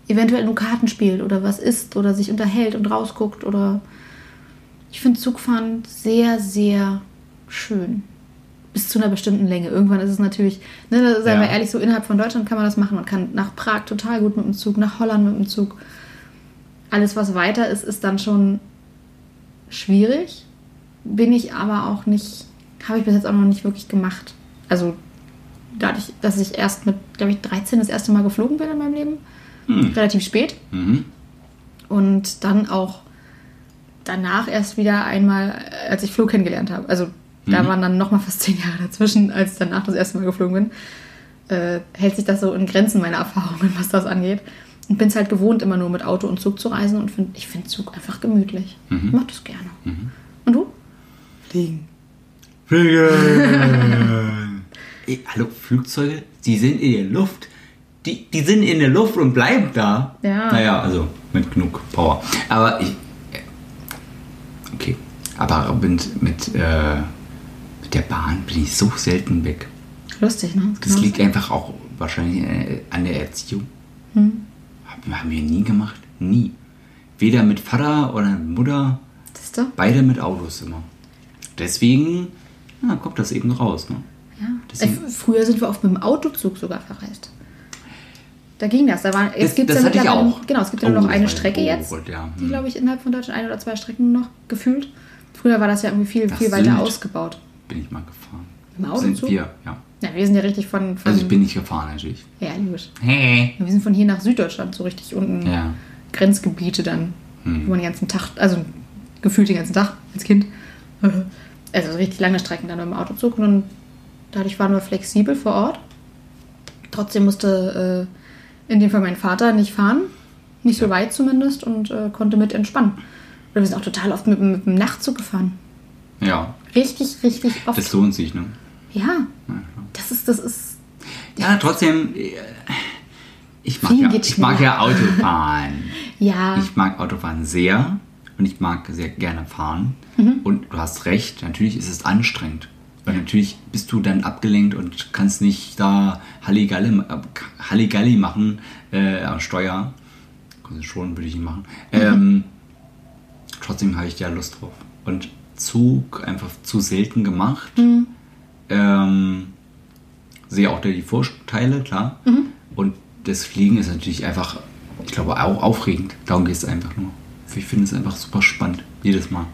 eventuell nur Karten spielt oder was isst oder sich unterhält und rausguckt oder. Ich finde Zugfahren sehr, sehr schön. Bis zu einer bestimmten Länge. Irgendwann ist es natürlich, ne, seien Ja. wir ehrlich, so innerhalb von Deutschland kann man das machen. Man kann nach Prag total gut mit dem Zug, nach Holland mit dem Zug. Alles, was weiter ist, ist dann schon schwierig. Bin ich aber auch nicht, habe ich bis jetzt auch noch nicht wirklich gemacht. Also dadurch, dass ich erst mit, glaube ich, 13 das erste Mal geflogen bin in meinem Leben. Relativ spät. Mhm. Und dann auch danach erst wieder einmal, als ich Flug kennengelernt habe. Also da waren dann nochmal fast zehn Jahre dazwischen, als ich danach das erste Mal geflogen bin. Äh, hält sich das so in Grenzen meiner Erfahrungen, was das angeht. Und bin es halt gewohnt, immer nur mit Auto und Zug zu reisen und find, ich finde Zug einfach gemütlich. Ich mag das gerne. Und du? Fliegen. Ey, hallo, Flugzeuge, die sind in der Luft. Die, die sind in der Luft und bleiben da. Ja. Naja, also mit genug Power. Aber ich. Okay. Aber mit, mit, äh, mit der Bahn bin ich so selten weg. Lustig, ne? Das Genau. liegt einfach auch wahrscheinlich an der Erziehung. Hm. Haben, wir nie gemacht. Nie. Weder mit Vater oder mit Mutter. Beide mit Autos immer. Deswegen ja, kommt das eben raus. Ne? Ja. Deswegen- Äh, früher sind wir oft mit dem Autozug sogar verreist. Da ging das. Da war, jetzt Das- gibt es das ja hatte ich auch. Genau, es gibt ja Oh, nur noch das eine Strecke oh jetzt. Gott, ja. Die, Hm. glaube ich, innerhalb von Deutschland ein oder zwei Strecken noch gefühlt. Früher war das ja irgendwie viel, viel weiter ausgebaut. Bin ich mal gefahren. Im Auto Sind zu? wir, ja. Ja, wir sind ja richtig von. von Also ich bin nicht gefahren natürlich. ja, logisch. Hey. Wir sind von hier nach Süddeutschland, so richtig unten. Ja. Grenzgebiete dann, Hm. wo man den ganzen Tag, also gefühlt den ganzen Tag als Kind. Also richtig lange Strecken dann dem Autozug und dann, dadurch waren wir flexibel vor Ort. Trotzdem musste äh, in dem Fall mein Vater nicht fahren, nicht so weit zumindest und äh, konnte mit entspannen. Oder wir sind auch total oft mit, mit dem Nachtzug gefahren. Ja, Richtig, richtig oft. das lohnt sich, ne? ja, das ist, das ist, Ja, trotzdem, ich mag, ja, ich mag ja Autofahren. ja, Ich mag Autofahren sehr und ich mag sehr gerne fahren. Mhm. Und du hast recht, natürlich ist es anstrengend. Weil natürlich bist du dann abgelenkt und kannst nicht da Halligalli, äh, Halligalli machen äh, am Steuer. Schon würde ich nicht machen. Mhm. Ähm, trotzdem habe ich da Lust drauf. Und Zug einfach zu selten gemacht. Mhm. Ähm, sehe auch da die Vorteile, klar. Mhm. Und das Fliegen ist natürlich einfach, ich glaube, auch aufregend. Darum geht es einfach nur. Ich finde es einfach super spannend. Jedes Mal.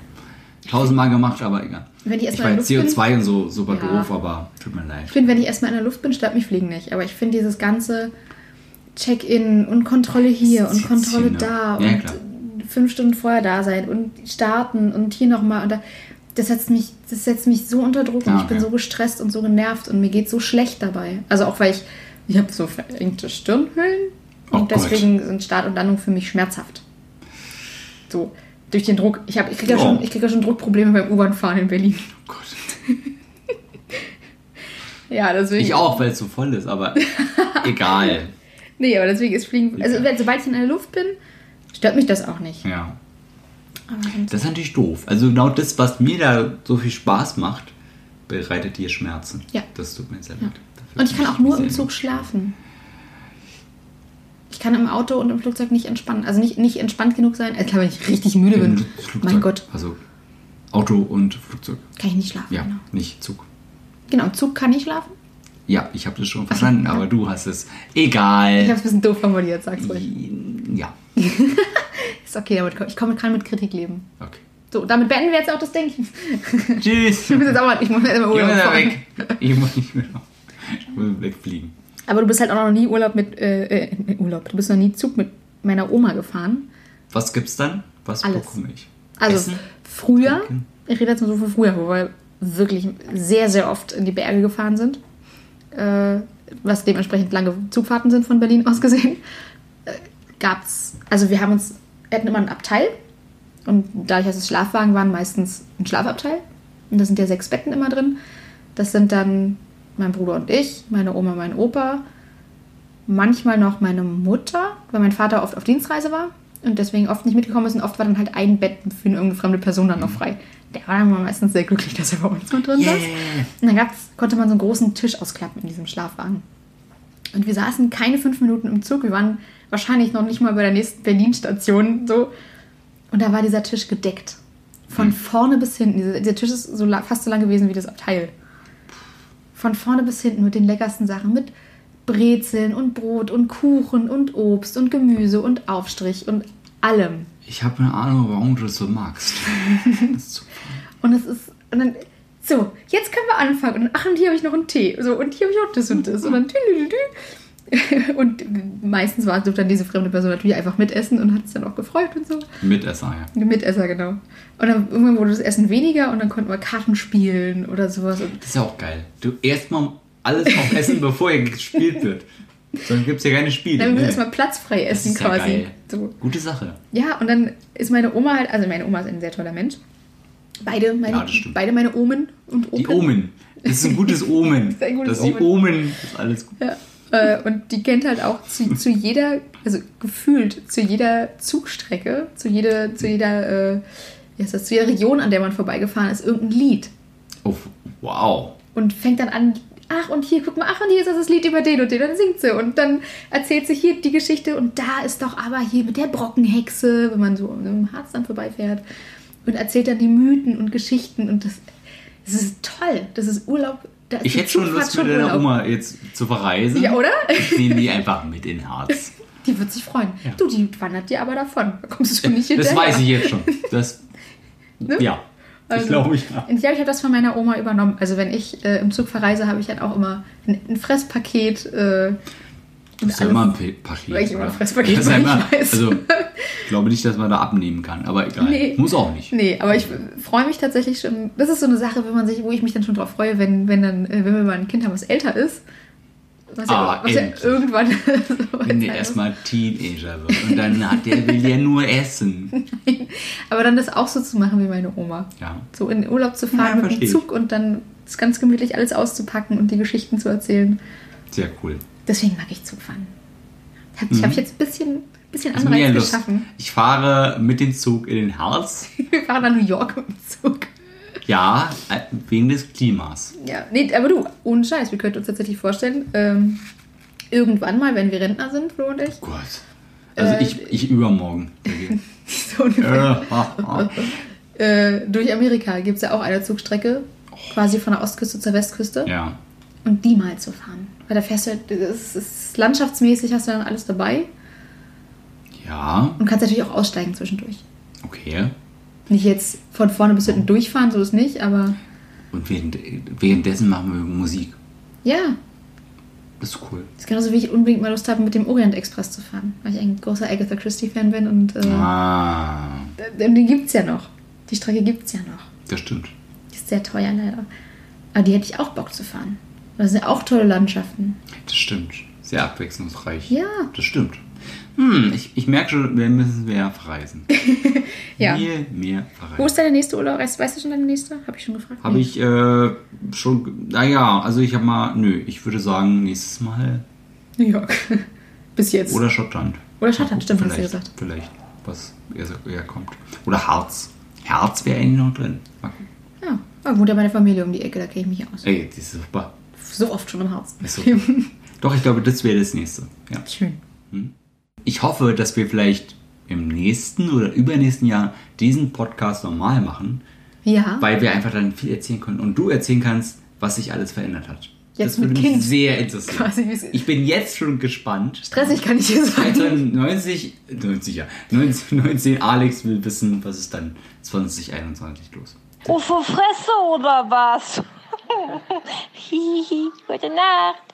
Tausendmal gemacht, aber egal. Wenn ich erst ich Luft CO2 und so super Ja. doof, aber tut mir leid. Ich finde, wenn ich erstmal in der Luft bin, stört mich Fliegen nicht. Aber ich finde dieses ganze Check-in und Kontrolle hier und Kontrolle da Ja, und klar. Fünf Stunden vorher da sein und starten und hier nochmal. Und da, das, setzt mich, das setzt mich so unter Druck und Ah, ich bin okay. so gestresst und so genervt und mir geht so schlecht dabei. Also auch weil ich, ich habe so verengte Stirnhöhlen Oh und Gott. deswegen sind Start und Landung für mich schmerzhaft. So, durch den Druck. Ich, hab- ich kriege ja, Oh. schon- ich krieg ja schon Druckprobleme beim U-Bahn-Fahren in Berlin. Oh Gott. Ja, deswegen. Ich auch, weil es so voll ist, aber egal. Nee, aber deswegen ist Fliegen. Also, sobald ich in der Luft bin, stört mich das auch nicht. Ja. Das ist natürlich doof. Also genau das, was mir da so viel Spaß macht, bereitet dir Schmerzen. Ja. Das tut mir sehr leid. Dafür Und ich kann auch nur im Zug schlafen. Ich kann im Auto und im Flugzeug nicht entspannen. Also nicht, nicht entspannt genug sein. Also klar, wenn ich richtig müde bin. Flugzeug. Mein Gott, Also Auto und Flugzeug. kann ich nicht schlafen. Ja, Genau. nicht Zug. genau, im Zug kann ich schlafen. Ja, ich habe das schon verstanden, aber du hast es. Egal. Ich habe es ein bisschen doof formuliert, sag's ruhig. ja, Ist okay, damit ich komme, kann mit Kritik leben. okay. So, damit beenden wir jetzt auch das Denken. Tschüss. Ich muss jetzt auch mal, ich muss jetzt mal Urlaub mal da fahren. weg. Ich muss nicht mehr. Ich muss wegfliegen. Aber du bist halt auch noch nie Urlaub mit, äh, äh, Urlaub. Du bist noch nie Zug mit meiner Oma gefahren. Was gibt's dann? Was Alles. bekomme ich? Also Essen? früher, Trinken? ich rede jetzt nur so von früher, wo wir wirklich sehr, sehr oft in die Berge gefahren sind. Äh, was dementsprechend lange Zugfahrten sind von Berlin aus gesehen. Äh, gab's, also wir haben uns, hatten immer ein Abteil und dadurch, dass es Schlafwagen waren, meistens ein Schlafabteil. Und da sind ja sechs Betten immer drin. Das sind dann mein Bruder und ich, meine Oma, mein Opa, manchmal noch meine Mutter, weil mein Vater oft auf Dienstreise war und deswegen oft nicht mitgekommen ist und oft war dann halt ein Bett für eine irgendeine fremde Person dann noch frei. Der war dann meistens sehr glücklich, dass er bei uns mit drin saß. Und dann gab's, konnte man so einen großen Tisch ausklappen in diesem Schlafwagen. Und wir saßen keine fünf Minuten im Zug. Wir waren wahrscheinlich noch nicht mal bei der nächsten Berlin-Station so. Und da war dieser Tisch gedeckt. Von vorne bis hinten. Dieser, dieser Tisch ist so fast so lang gewesen wie das Abteil. Von vorne bis hinten mit den leckersten Sachen. Mit Brezeln und Brot und Kuchen und Obst und Gemüse und Aufstrich und allem. Ich habe eine Ahnung, warum du das so magst. Das. Und es ist. Und dann. So, jetzt können wir anfangen. Und ach, und hier habe ich noch einen Tee. So, und hier habe ich auch das und das. Und dann. tü, tü, tü. Und meistens war dann diese fremde Person natürlich einfach mitessen und hat es dann auch gefreut und so. Mitesser, ja. Mitesser, genau. Und dann irgendwann wurde das Essen weniger und dann konnten wir Karten spielen oder sowas. Das ist ja auch geil. Du erstmal alles aufessen, bevor hier gespielt wird. Sonst gibt es ja keine Spiele. dann müssen wir Nee. erstmal platzfrei Das essen ist ja quasi. geil. So. Gute Sache. Ja, und dann ist meine Oma halt, also meine Oma ist ein sehr toller Mensch. Beide meine, Ja, das beide meine Omen und Open. Die Omen. Das ist ein gutes Omen. ist ein gutes das ist die Omen. Das ist alles gut. Ja. Äh, und die kennt halt auch zu, zu jeder, also gefühlt zu jeder Zugstrecke, zu jeder, zu jeder, äh, wie heißt das, zu jeder Region, an der man vorbeigefahren ist, irgendein Lied. Oh, wow. Und fängt dann an, ach und hier, guck mal, ach und hier ist das Lied über den und den, dann singt sie. Und dann erzählt sie hier die Geschichte und da ist doch aber hier mit der Brockenhexe, wenn man so im Harz dann vorbeifährt. Und erzählt dann die Mythen und Geschichten und das, das ist toll. Das ist Urlaub. Da ist Ich hätte schon Lust, mit deiner. Oma jetzt zu verreisen. Ja, oder? Ich nehme die einfach mit in Harz. Die wird sich freuen. Ja. Du, die wandert dir aber davon. Da kommst du nicht hinterher. Das weiß ich jetzt schon. Das, Ne? Ja, Also, glaube ich. Ja. Ich glaube, ich habe das von meiner Oma übernommen. Also wenn ich äh, im Zug verreise, habe ich halt auch immer ein, ein Fresspaket. Äh, Das ist ja immer ein Pa- Paket. Weil ich immer ein Fresspaket Das ist ja weil immer, ich weiß. Also, ich glaube nicht, dass man da abnehmen kann, aber egal. Nee. Muss auch nicht. Nee, aber ich freue mich tatsächlich schon. Das ist so eine Sache, wenn man sich, wo ich mich dann schon drauf freue, wenn, wenn dann, äh, wenn wir mal ein Kind haben, was älter ist. Was, Ah, ja, was ja endlich. irgendwann. so Wenn der erstmal Teenager wird und dann hat der will ja nur essen. muss. Aber dann das auch so zu machen wie meine Oma. Ja. So in den Urlaub zu fahren Ja, mit dem ich. Zug und dann das ganz gemütlich alles auszupacken und die Geschichten zu erzählen. Sehr cool. Deswegen mag ich Zugfahren. Hab, Ich habe jetzt ein bisschen, bisschen Anreiz geschaffen. Ich fahre mit dem Zug in den Harz. Wir fahren nach New York mit dem Zug. Ja, äh, wegen des Klimas. Ja, nee, aber du, ohne Scheiß, wir könnten uns tatsächlich vorstellen, ähm, irgendwann mal, wenn wir Rentner sind, Flo und ich, Gott. Also Äh, ich, ich übermorgen. so ungefähr, Äh, äh, durch Amerika gibt es ja auch eine Zugstrecke, quasi von der Ostküste zur Westküste. Ja. Und die mal zu fahren. Weil da fährst du halt, das ist landschaftsmäßig, hast du dann alles dabei Ja, und kannst natürlich auch aussteigen zwischendurch. okay. Nicht jetzt von vorne bis hinten durchfahren, so ist nicht, aber Und während, währenddessen machen wir Musik. ja, Das ist cool. das ist genauso wie ich unbedingt mal Lust habe, mit dem Orient Express zu fahren, weil ich ein großer Agatha Christie-Fan bin und äh, Ah, den gibt es ja noch. Die Strecke gibt es ja noch. das stimmt. Die ist sehr teuer leider. Aber die hätte ich auch Bock zu fahren. Das sind ja auch tolle Landschaften. Das stimmt. Sehr abwechslungsreich. Ja. Das stimmt. Hm, ich, ich merke schon, wir müssen mehr verreisen. Ja. Viel mehr Wo verreisen. ist deine nächste Urlaub? Weißt, du schon deine nächste? Habe ich schon gefragt. Habe ich äh, schon, naja, also ich habe mal, nö, ich würde sagen, nächstes Mal New York. Bis jetzt. oder Schottland. Oder Schottland, stimmt, hast du vielleicht, gesagt. Vielleicht, was eher, eher kommt. Oder Harz. Harz wäre eigentlich noch drin. Mal gucken. Ja, da wohnt ja meine Familie um die Ecke, da kenne ich mich aus. Ey, die ist super. So oft schon im Harz. Doch, ich glaube, das wäre das nächste. Ja. Schön. Ich hoffe, dass wir vielleicht im nächsten oder übernächsten Jahr diesen Podcast normal machen, Ja. weil wir einfach dann viel erzählen können und du erzählen kannst, was sich alles verändert hat. Jetzt das würde mich Kind. sehr interessieren. Quasi, ich bin jetzt schon gespannt. Stressig kann ich dir sagen. 1990, 90, ja, 19, Alex will wissen, was ist dann 2021 los. Ufo Fresse oder was? Hihi, gute Nacht.